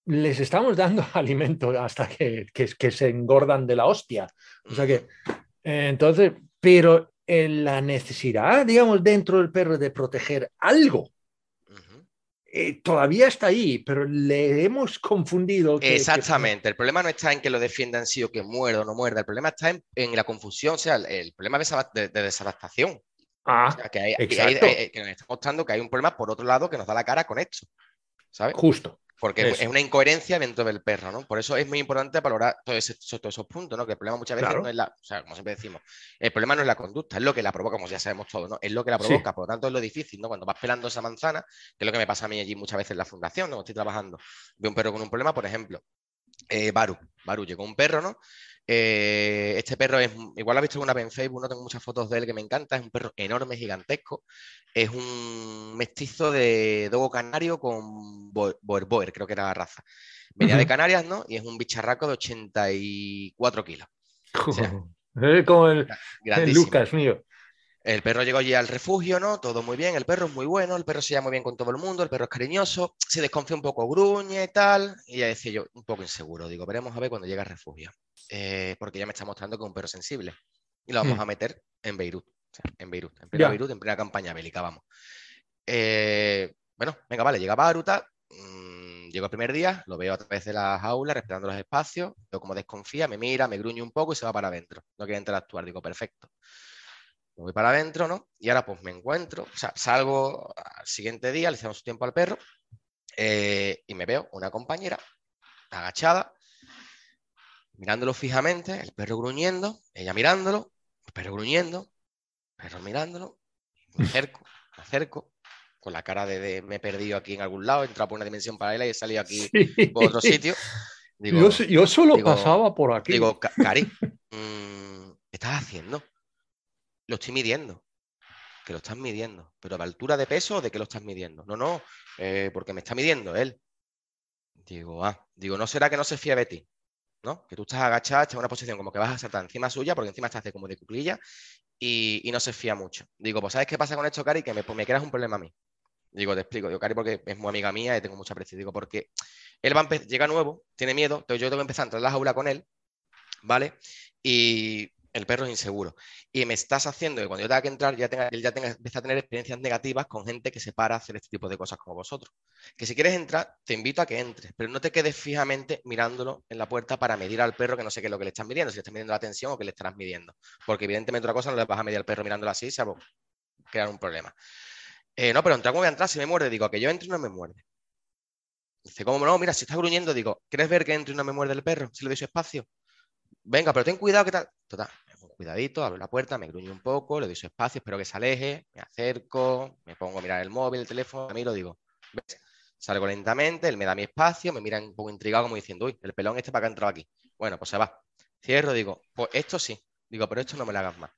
les estamos dando alimento hasta que, que- que se engordan de la hostia. O sea que, eh, entonces, pero la necesidad, digamos, dentro del perro de proteger algo, eh, todavía está ahí, pero le hemos confundido. que- que- Exactamente. El problema no está en que lo defiendan sí o que muerda o no muerda. El problema está en, en la confusión, o sea, el, el problema de, de- de desadaptación. O ah, sea, que, hay, hay- hay- que nos está mostrando que hay un problema por otro lado que nos da la cara con esto. ¿Sabes? justo. Porque Eso. es una incoherencia dentro del perro, ¿no? Por eso es muy importante valorar todos, esos puntos, ¿no? Que el problema muchas veces Claro. no es la, o sea, como siempre decimos, el problema no es la conducta, es lo que la provoca, como ya sabemos todos, ¿no? Es lo que la Sí. provoca, por lo tanto es lo difícil, ¿no? Cuando vas pelando esa manzana, que es lo que me pasa a mí allí muchas veces en la fundación, ¿no? Cuando Estoy trabajando, veo un perro con un problema, por ejemplo, eh, Baru, Baru llegó un perro, ¿no? Eh, este perro es, igual lo has visto alguna vez en Facebook, no tengo muchas fotos de él que me encanta, es un perro enorme, gigantesco, es un mestizo de dogo canario con bo- boer boer, creo que era la raza. Venía de. Canarias, ¿no? Y es un bicharraco de 84 kilos. sea, Eh, Como el. Lucas mío. El perro llegó allí al refugio, ¿no? Todo muy bien, el perro es muy bueno, el perro se lleva muy bien con todo el mundo, el perro es cariñoso, se desconfía un poco, gruñe y tal. Y ya decía yo, un poco inseguro, digo, veremos a ver cuando llegue al refugio. Eh, porque ya me está mostrando que es un perro sensible. Y lo vamos Hmm. a meter en Beirut, o sea, en Beirut, en plena. Beirut, en plena campaña bélica, vamos. Eh, bueno, venga, vale, llega Baruta, mm, llego el primer día, lo veo a través de la jaula, respetando los espacios, veo como desconfía, me mira, me gruñe un poco y se va para adentro. No quiere interactuar, digo, perfecto. Me voy para adentro, ¿no? Y ahora pues me encuentro, o sea, salgo al siguiente día, le hacemos su tiempo al perro eh, y me veo una compañera agachada, mirándolo fijamente, el perro gruñendo, ella mirándolo, el perro gruñendo, el perro mirándolo, me acerco, me acerco, con la cara de, de me he perdido aquí en algún lado, he entrado por una dimensión paralela y he salido aquí Sí. por otro sitio. Digo, yo, yo solo digo- pasaba por aquí. Digo, "Ca- Cari, mm, ¿qué estás haciendo? Lo estoy midiendo. Que lo estás midiendo. ¿Pero de altura de peso o de qué lo estás midiendo? No, no, eh, porque me está midiendo él. Digo, ah, digo, ¿no será que no se fía de ti? ¿No? Que tú estás agachada, estás en una posición como que vas a saltar encima suya, porque encima estás de como de cuclilla y, y no se fía mucho. Digo, pues ¿sabes qué pasa con esto, Cari? Que me, me creas un problema a mí. Digo, te explico. Digo, Cari, porque es muy amiga mía y tengo mucha aprecio. Digo, porque él va a llega nuevo, tiene miedo, entonces yo tengo que empezar a entrar en la jaula con él, ¿vale? Y el perro es inseguro. Y me estás haciendo que cuando yo tenga que entrar, ya tenga, él ya tenga, empiece a tener experiencias negativas con gente que se para a hacer este tipo de cosas como vosotros. Que si quieres entrar, te invito a que entres, pero no te quedes fijamente mirándolo en la puerta para medir al perro que no sé qué es lo que le estás midiendo, si le estás midiendo la tensión o que le estarás midiendo. Porque evidentemente otra cosa no le vas a medir al perro mirándolo así, salvo crear un problema. Eh, no, pero entrar, ¿cómo voy a entrar? Si me muerde, digo, que yo entre no me muerde. Dice, ¿cómo no? Mira, si está gruñendo, digo, ¿quieres ver que entre y no me muerde el perro? Si le doy su espacio. Venga, pero ten cuidado, ¿qué tal? Total, cuidadito, abro la puerta, me gruñe un poco, le doy su espacio, espero que se aleje, me acerco, me pongo a mirar el móvil, el teléfono, me miro, digo, ¿ves? Salgo lentamente, él me da mi espacio, me mira un poco intrigado como diciendo, uy, el pelón este para que ha entrado aquí. Bueno, pues se va. Cierro, digo, pues esto sí. Digo, pero esto no me lo hagas más.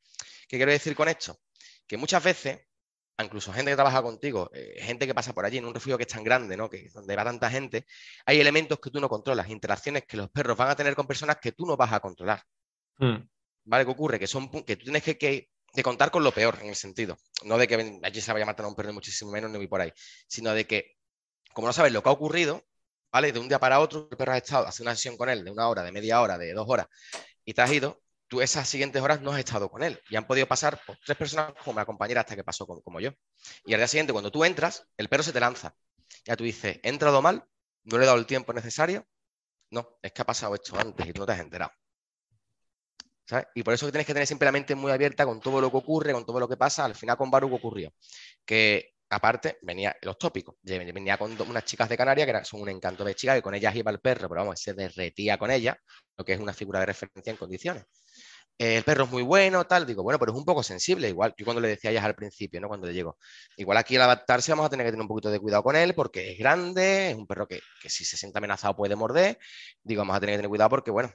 ¿Qué quiero decir con esto? Que muchas veces incluso gente que trabaja contigo, eh, gente que pasa por allí en un refugio que es tan grande, ¿no? Que donde va tanta gente, hay elementos que tú no controlas, interacciones que los perros van a tener con personas que tú no vas a controlar. Mm. ¿Vale? ¿Qué ocurre? Que son que tú tienes que, que- que contar con lo peor en el sentido. No de que allí se vaya a matar a un perro, muchísimo menos, ni voy por ahí. Sino de que, como no sabes lo que ha ocurrido, ¿vale? De un día para otro, el perro ha estado, hace una sesión con él de una hora, de media hora, de dos horas, y te has ido, tú esas siguientes horas no has estado con él y han podido pasar pues, tres personas como la compañera hasta que pasó como, yo. Y al día siguiente, cuando tú entras, el perro se te lanza. Ya tú dices, ¿he entrado mal? ¿No le he dado el tiempo necesario? No, es que ha pasado esto antes y tú no te has enterado. Y por eso tienes que tener siempre la mente muy abierta con todo lo que ocurre, con todo lo que pasa. Al final con Baruch ocurrió que, aparte, venía los tópicos. Venía con unas chicas de Canarias que son un encanto de chicas, que con ellas iba el perro, pero vamos, se derretía con ella, lo que es una figura de referencia en condiciones. Eh, el perro es muy bueno, tal, digo, bueno, pero es un poco sensible, igual, yo cuando le decía a ellas al principio, ¿no? Cuando le llego, igual aquí al adaptarse vamos a tener que tener un poquito de cuidado con él, porque es grande, es un perro que, que si se siente amenazado puede morder, digo, vamos a tener que tener cuidado porque, bueno,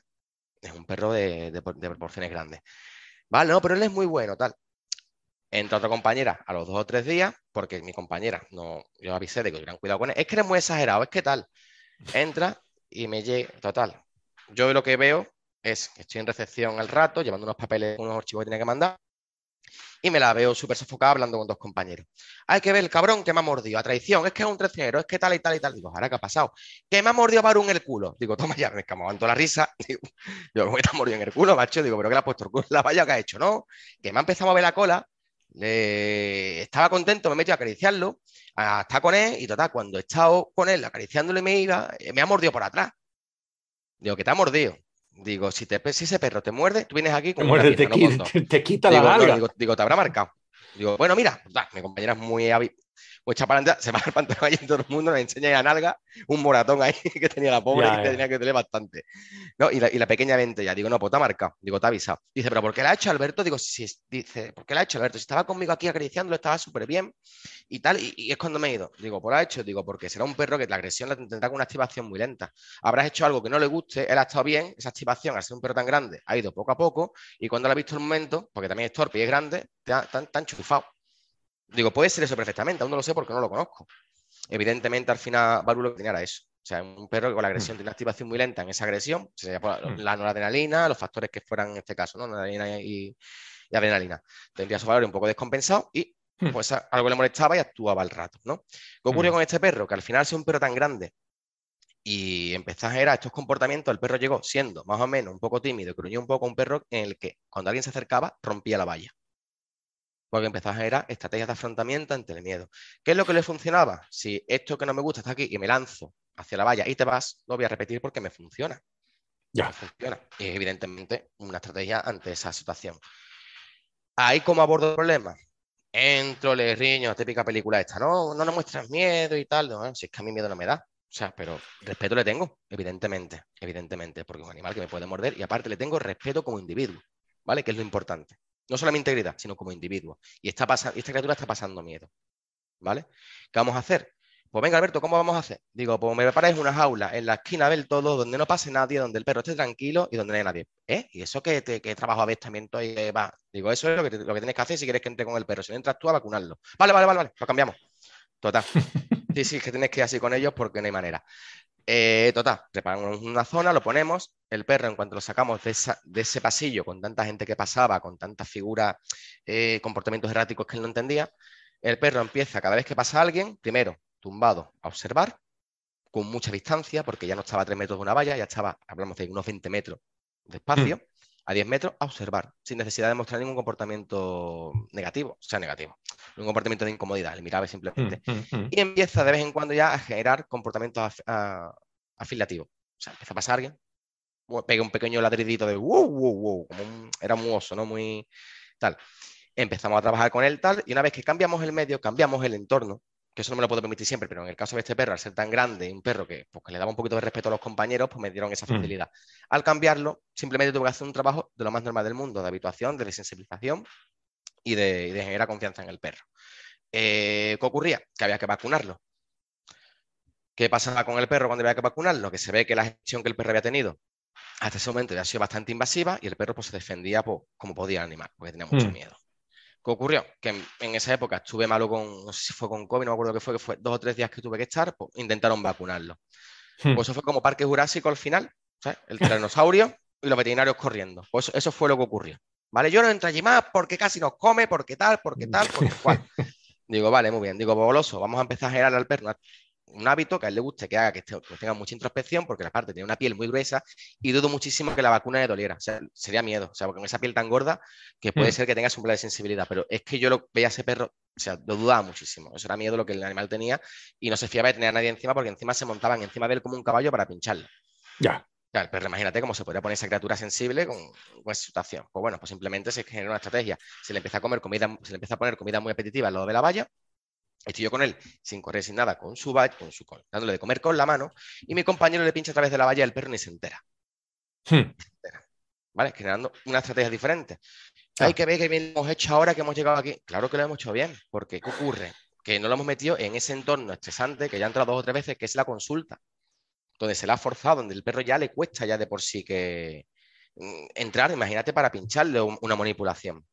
es un perro de, proporciones grandes. Vale, no, pero él es muy bueno, tal. Entra otra compañera a los dos o tres días, porque mi compañera, no, yo avisé de que tuvieran cuidado con él. Es que eres muy exagerado, es que tal. Entra y me llega, total. Yo lo que veo es que estoy en recepción al rato, llevando unos papeles, unos archivos que tiene que mandar, y me la veo súper sofocada hablando con dos compañeros. Hay que ver el cabrón que me ha mordido, a traición, es que es un traicionero, es que tal y tal y tal. Digo, ahora qué ha pasado, que me ha mordido Barún el culo. Digo, toma ya, me toda la risa. Digo, yo me está mordido en el culo, macho. Digo, pero que le ha puesto el culo la valla que ha hecho, ¿no? Que me ha empezado a mover la cola, estaba contento, me metí a acariciarlo, a estar con él, y total, cuando he estado con él acariciándole me iba, eh, me ha mordido por atrás. Digo, que te ha mordido. Digo, si, te, si ese perro te muerde, tú vienes aquí con te, te, quita la digo, digo, te habrá marcado. Digo, bueno, mira, mi compañera es muy, pues chaparanda, se va el pantalón ahí en todo el mundo, le enseña a nalga un moratón ahí que tenía la pobre y que tenía que tener bastante. ¿No? Y, la, y la pequeña vente ya, digo, no, pues te ha marcado, digo, te ha avisado. Dice, pero ¿por qué la ha hecho Alberto? Digo, si, dice, ¿por qué la ha hecho Alberto? Si estaba conmigo aquí acariciándolo, estaba súper bien y tal, y, es cuando me he ido. Digo, por pues la ha hecho, digo, porque será un perro que la agresión la tendrá con una activación muy lenta. Habrás hecho algo que no le guste, él ha estado bien, esa activación, al ser un perro tan grande, ha ido poco a poco, y cuando la ha visto el momento, porque también es torpe y es grande, te ha, tan, tan chufado. Digo, puede ser eso perfectamente, aún no lo sé porque no lo conozco. Evidentemente, al final, Baru tenía era eso. O sea, un perro que con la agresión mm. tiene una activación muy lenta en esa agresión, sería mm. la noradrenalina, los factores que fueran en este caso, ¿no? Noradrenalina y, adrenalina. Tendría su valor un poco descompensado y mm. pues algo le molestaba y actuaba al rato, ¿no? ¿Qué ocurrió con este perro? Que al final, ser un perro tan grande y empezó a generar estos comportamientos, el perro llegó siendo más o menos un poco tímido, gruñó un poco un perro en el que cuando alguien se acercaba rompía la valla porque empezó a generar estrategias de afrontamiento ante el miedo. ¿Qué es lo que le funcionaba? Si esto que no me gusta está aquí y me lanzo hacia la valla y te vas, lo voy a repetir porque me funciona. Ya. funciona. Y es evidentemente una estrategia ante esa situación. Ahí como abordo el problema. Entro, le riño, típica película esta, no, no nos muestras miedo y tal, no, si es que a mí miedo no me da. O sea, pero respeto le tengo, evidentemente, evidentemente, porque es un animal que me puede morder y aparte le tengo respeto como individuo, ¿vale? Que es lo importante. No solo mi integridad, sino como individuo. Y esta, esta criatura está pasando miedo. ¿Vale? ¿Qué vamos a hacer? Pues venga, Alberto, ¿cómo vamos a hacer? Digo, pues me preparáis una jaula en la esquina del todo, donde no pase nadie, donde el perro esté tranquilo y donde no haya nadie. ¿Eh? ¿Y eso que, te, que trabajo avestamiento y va? Digo, eso es lo que, lo que tienes que hacer si quieres que entre con el perro. Si no entras tú a vacunarlo. Vale, vale, vale, vale, lo cambiamos. Total. Sí, sí, es que tienes que ir así con ellos porque no hay manera. Eh, total, preparamos una zona, lo ponemos, el perro en cuanto lo sacamos de, ese pasillo con tanta gente que pasaba, con tantas figuras, eh, comportamientos erráticos que él no entendía, el perro empieza cada vez que pasa alguien, primero tumbado a observar, con mucha distancia, porque ya no estaba a 3 metros de una valla, ya estaba, hablamos de unos 20 metros de espacio, mm. A 10 metros a observar, sin necesidad de mostrar ningún comportamiento negativo, o sea, negativo, un comportamiento de incomodidad, el miraba simplemente. Mm, mm, y empieza de vez en cuando ya a generar comportamientos afiliativos. O sea, empieza a pasar alguien, pega un pequeño ladridito de wow, wow, wow, como era muy oso, ¿no? Muy tal. Empezamos a trabajar con él tal, y una vez que cambiamos el medio, cambiamos el entorno, que eso no me lo puedo permitir siempre, pero en el caso de este perro, al ser tan grande, un perro que, pues, que le daba un poquito de respeto a los compañeros, pues me dieron esa mm. facilidad. Al cambiarlo, simplemente tuve que hacer un trabajo de lo más normal del mundo, de habituación, de sensibilización y de, generar confianza en el perro. Eh, ¿Qué ocurría? Que había que vacunarlo. ¿Qué pasaba con el perro cuando había que vacunarlo? Que se ve que la gestión que el perro había tenido hasta ese momento había sido bastante invasiva y el perro pues, se defendía pues, como podía el animal, porque tenía mucho hmm. miedo. ¿Qué ocurrió? Que en, esa época estuve malo con, no sé si fue con COVID, no me acuerdo qué fue, que fue dos o tres días que tuve que estar, pues intentaron vacunarlo. Hmm. Pues eso fue como Parque Jurásico al final, el tiranosaurio y los veterinarios corriendo. Pues eso fue lo que ocurrió. ¿Vale? Yo no entro allí más porque casi nos come, porque tal, porque tal, porque cual. Digo, vale, muy bien. Digo, boloso, vamos a empezar a generar al perro un hábito que a él le guste que haga que, tenga mucha introspección, porque la parte tiene una piel muy gruesa y dudo muchísimo que la vacuna le doliera. O sea, sería miedo. O sea, con esa piel tan gorda que puede mm. ser que tengas un problema de sensibilidad. Pero es que yo lo veía a ese perro, o sea, lo dudaba muchísimo. Eso era miedo lo que el animal tenía y no se fiaba de tener a nadie encima porque encima se montaban encima de él como un caballo para pincharlo. Ya. Claro, pero imagínate cómo se podría poner esa criatura sensible con, esa situación. Pues bueno, pues simplemente se genera una estrategia. Se le empieza a comer comida, se le empieza a poner comida muy apetitiva al lado de la valla Estoy yo con él, sin correr, sin nada, con su valla, con su dándole de comer con la mano, y mi compañero le pincha a través de la valla y el perro ni se entera. Hmm. ¿Vale? Generando una estrategia diferente. Hay que ver qué hemos hecho ahora que hemos llegado aquí. Claro que lo hemos hecho bien, porque ¿qué ocurre? Que no lo hemos metido en ese entorno estresante que ya ha entrado dos o tres veces, que es la consulta, donde se la ha forzado, donde el perro ya le cuesta ya de por sí que mm, entrar, imagínate, para pincharle una manipulación.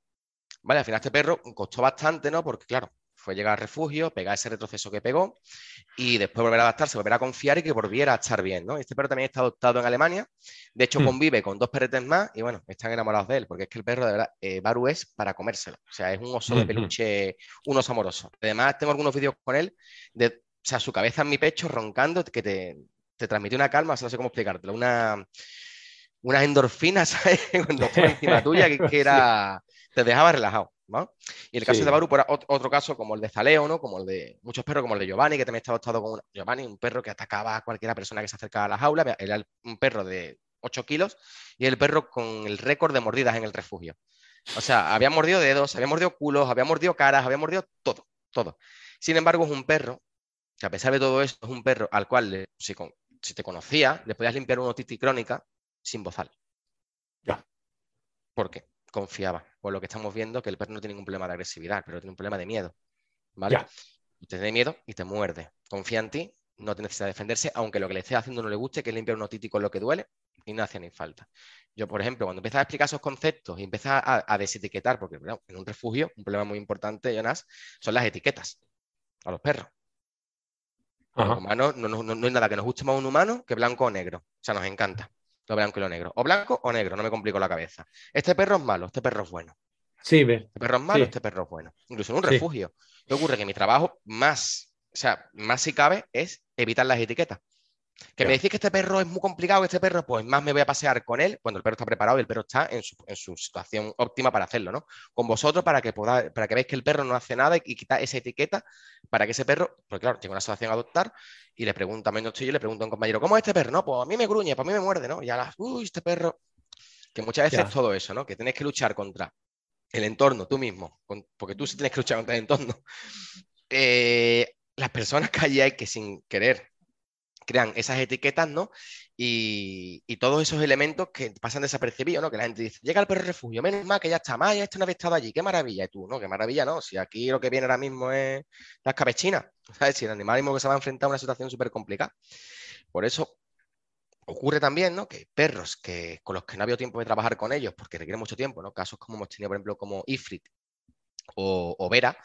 Vale, al final este perro costó bastante, ¿no? Porque claro, fue llegar al refugio, pegar ese retroceso que pegó y después volver a adaptarse, volver a confiar y que volviera a estar bien. ¿no? Este perro también está adoptado en Alemania, de hecho hmm. convive con dos perretes más y bueno, están enamorados de él, porque es que el perro de verdad, eh, Baru es para comérselo, o sea, es un oso de hmm, peluche, un oso amoroso. Además, tengo algunos vídeos con él, de, o sea, su cabeza en mi pecho roncando, que te, te transmite una calma, no sé cómo explicártelo, una unas endorfinas ¿sabes? cuando encima tuya que, era, te dejaba relajado. Y el caso de Baru, pues, otro caso como el de Zaleo, ¿no? Como el de muchos perros, como el de Giovanni, que también estaba adoptado con Giovanni, un perro que atacaba a cualquier persona que se acercaba a la jaula. Era un perro de 8 kilos y el perro con el récord de mordidas en el refugio. O sea, había mordido dedos, había mordido culos, había mordido caras, había mordido todo, todo. Sin embargo, es un perro que a pesar de todo esto, es un perro al cual, si, te conocía, le podías limpiar una otitis crónica sin bozal. Ya. ¿Por qué? confiaba. Por lo que estamos viendo, que el perro no tiene ningún problema de agresividad, pero tiene un problema de miedo. ¿Vale? te tiene miedo y te muerde. Confía en ti, no te necesita defenderse, aunque lo que le esté haciendo no le guste, que limpiar un otítico lo que duele y no hace ni falta. Yo, por ejemplo, cuando empiezas a explicar esos conceptos y empiezas a, desetiquetar, porque en un refugio, un problema muy importante, Jonas, son las etiquetas a los perros. los humanos, no, no, no, hay nada que nos guste más a un humano que blanco o negro. O sea, nos encanta lo blanco y lo negro. O blanco o negro, no me complico la cabeza. Este perro es malo, este perro es bueno. Sí, ve. Este perro es malo, este perro es bueno. Incluso en un refugio. ¿Qué ocurre? Que mi trabajo más, o sea, más si cabe, es evitar las etiquetas. Que me decís que este perro es muy complicado, que este perro, pues más me voy a pasear con él cuando el perro está preparado y el perro está en su, situación óptima para hacerlo, ¿no? Con vosotros para que podáis, para que veáis que el perro no hace nada y, y quitar esa etiqueta para que ese perro, pues claro, tiene una situación a adoptar y le pregunto, también no estoy yo, le pregunto a un compañero, ¿cómo es este perro? No, pues a mí me gruñe, pues a mí me muerde, ¿no? Y a las, uy, este perro. Que muchas veces es todo eso, ¿no? Que tienes que luchar contra el entorno, tú mismo, porque tú sí tienes que luchar contra el entorno. Eh, las personas que allí hay que sin querer crean esas etiquetas, ¿no? Y, todos esos elementos que pasan desapercibidos, ¿no? Que la gente dice, llega al perro refugio, menos mal que ya está, más, ya está una vez estado allí, qué maravilla, y tú, ¿no? Qué maravilla, ¿no? Si aquí lo que viene ahora mismo es las cabechinas, ¿sabes? Si el animal mismo que se va a enfrentar a una situación súper complicada. Por eso ocurre también, ¿no? Que perros que, con los que no ha habido tiempo de trabajar con ellos, porque requieren mucho tiempo, ¿no? Casos como hemos tenido, por ejemplo, como Ifrit o, o Vera,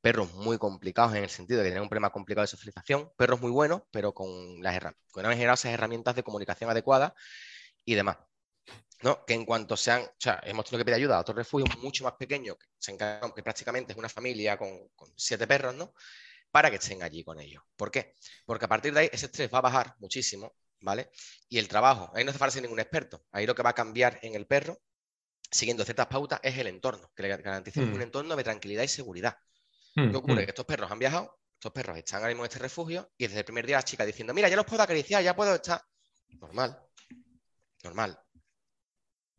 perros muy complicados en el sentido de que tienen un problema complicado de socialización, perros muy buenos, pero con las herramientas, con esas herramientas de comunicación adecuadas y demás. ¿no? Que en cuanto sean, o sea, hemos tenido que pedir ayuda a otro refugio mucho más pequeño, que, se encargan, que prácticamente es una familia con, siete perros, ¿no? Para que estén allí con ellos. ¿Por qué? Porque a partir de ahí ese estrés va a bajar muchísimo, ¿vale? Y el trabajo, ahí no hace falta ser ningún experto, ahí lo que va a cambiar en el perro, siguiendo ciertas pautas, es el entorno, que le garantice un mm. entorno de tranquilidad y seguridad. ¿Qué mm, ocurre? Mm. Que estos perros han viajado, estos perros están ahora mismo en este refugio y desde el primer día la chica diciendo, mira, ya los puedo acariciar, ya puedo estar. Normal. Normal.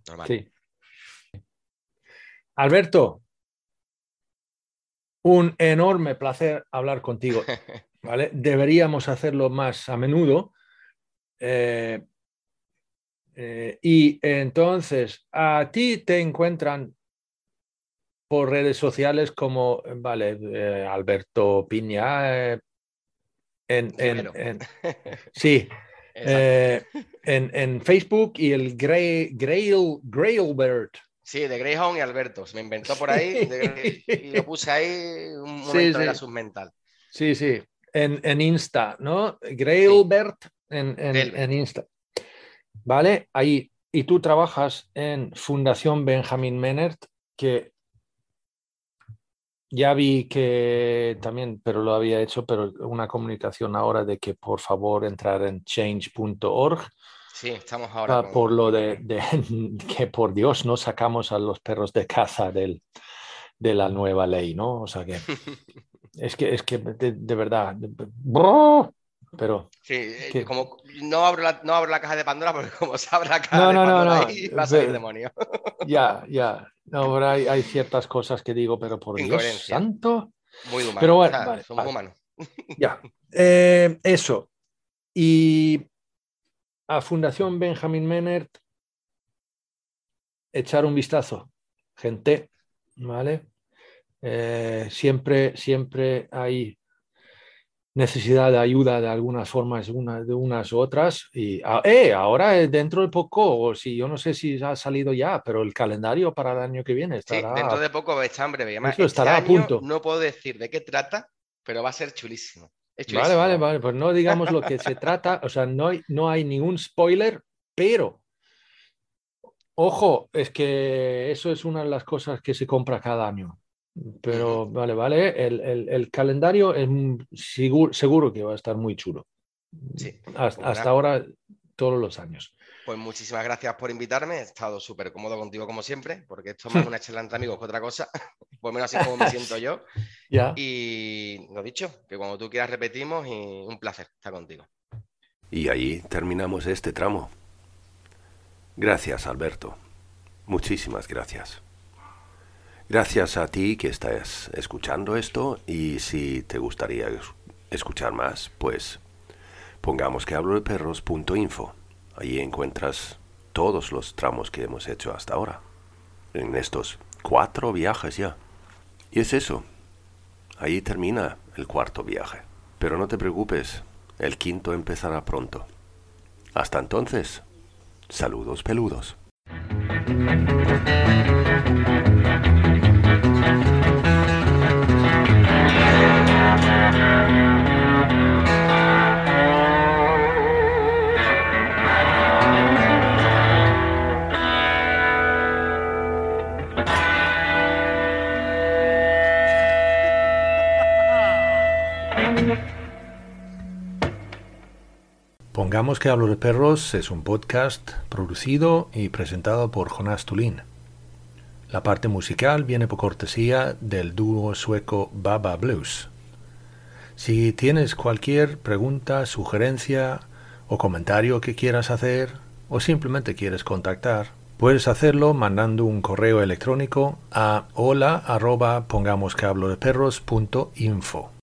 Normal. Sí. Alberto, un enorme placer hablar contigo. ¿vale? Deberíamos hacerlo más a menudo. Eh, eh, y entonces, a ti te encuentran por redes sociales como, vale, eh, Alberto Piña, eh, en, en, sí, eh, en, Facebook y el Grail, Grailbert. Sí, de Greyhound y Alberto. Se me inventó por ahí y lo puse ahí un momento de la submental. Sí, sí. En, Insta, ¿no? Grailbert en, en, Insta. ¿Vale? Ahí. Y tú trabajas en Fundación Benjamin Menert, que ya vi que también, pero lo había hecho, pero una comunicación ahora de que por favor entrar en change.org. Sí, estamos ahora. Con... Por lo de, de, que por Dios no sacamos a los perros de caza del, de la nueva ley, ¿no? O sea que es que, es que de, de verdad, pero... Sí, que... como no abro, la, no abro la caja de Pandora porque como se abre la caja no, de no, Pandora no, no. ahí va a salir demonio. Ya, ya. Pero hay, hay, ciertas cosas que digo, pero por Dios santo. Muy humano. Pero bueno, o sea, vale, somos vale. humanos. Ya. Eh, eso. Y a Fundación Benjamin Menert, echar un vistazo. Gente, ¿vale? Eh, siempre, siempre hay necesidad de ayuda de algunas formas, una, de unas u otras. Y eh, ahora dentro de poco, o si yo no sé si ha salido ya, pero el calendario para el año que viene estará. Sí, dentro de poco está en breve. Además, estará este a punto. No puedo decir de qué trata, pero va a ser chulísimo. Es Vale, chulísimo. vale, vale. Pues no digamos lo que se trata. O sea, no hay, no hay ningún spoiler, pero. Ojo, es que eso es una de las cosas que se compra cada año. Pero vale, vale, el, el, el calendario es seguro, seguro, que va a estar muy chulo. Sí, hasta, pues hasta ahora, todos los años. Pues muchísimas gracias por invitarme. He estado súper cómodo contigo como siempre, porque esto es más una charla entre amigos que otra cosa. Por lo menos así como me siento yo. Ya. Y lo dicho, que cuando tú quieras repetimos y un placer estar contigo. Y ahí terminamos este tramo. Gracias, Alberto. Muchísimas gracias. Gracias a ti que estás escuchando esto y si te gustaría escuchar más, pues pongamos que hablo de perros.info. Allí encuentras todos los tramos que hemos hecho hasta ahora, en estos cuatro viajes ya. Y es eso, ahí termina el cuarto viaje. Pero no te preocupes, el quinto empezará pronto. Hasta entonces, saludos peludos. Pongamos que Hablo de Perros es un podcast producido y presentado por Jonas Tulin. La parte musical viene por cortesía del dúo sueco Baba Blues. Si tienes cualquier pregunta, sugerencia o comentario que quieras hacer o simplemente quieres contactar, puedes hacerlo mandando un correo electrónico a hola arroba de perros punto info.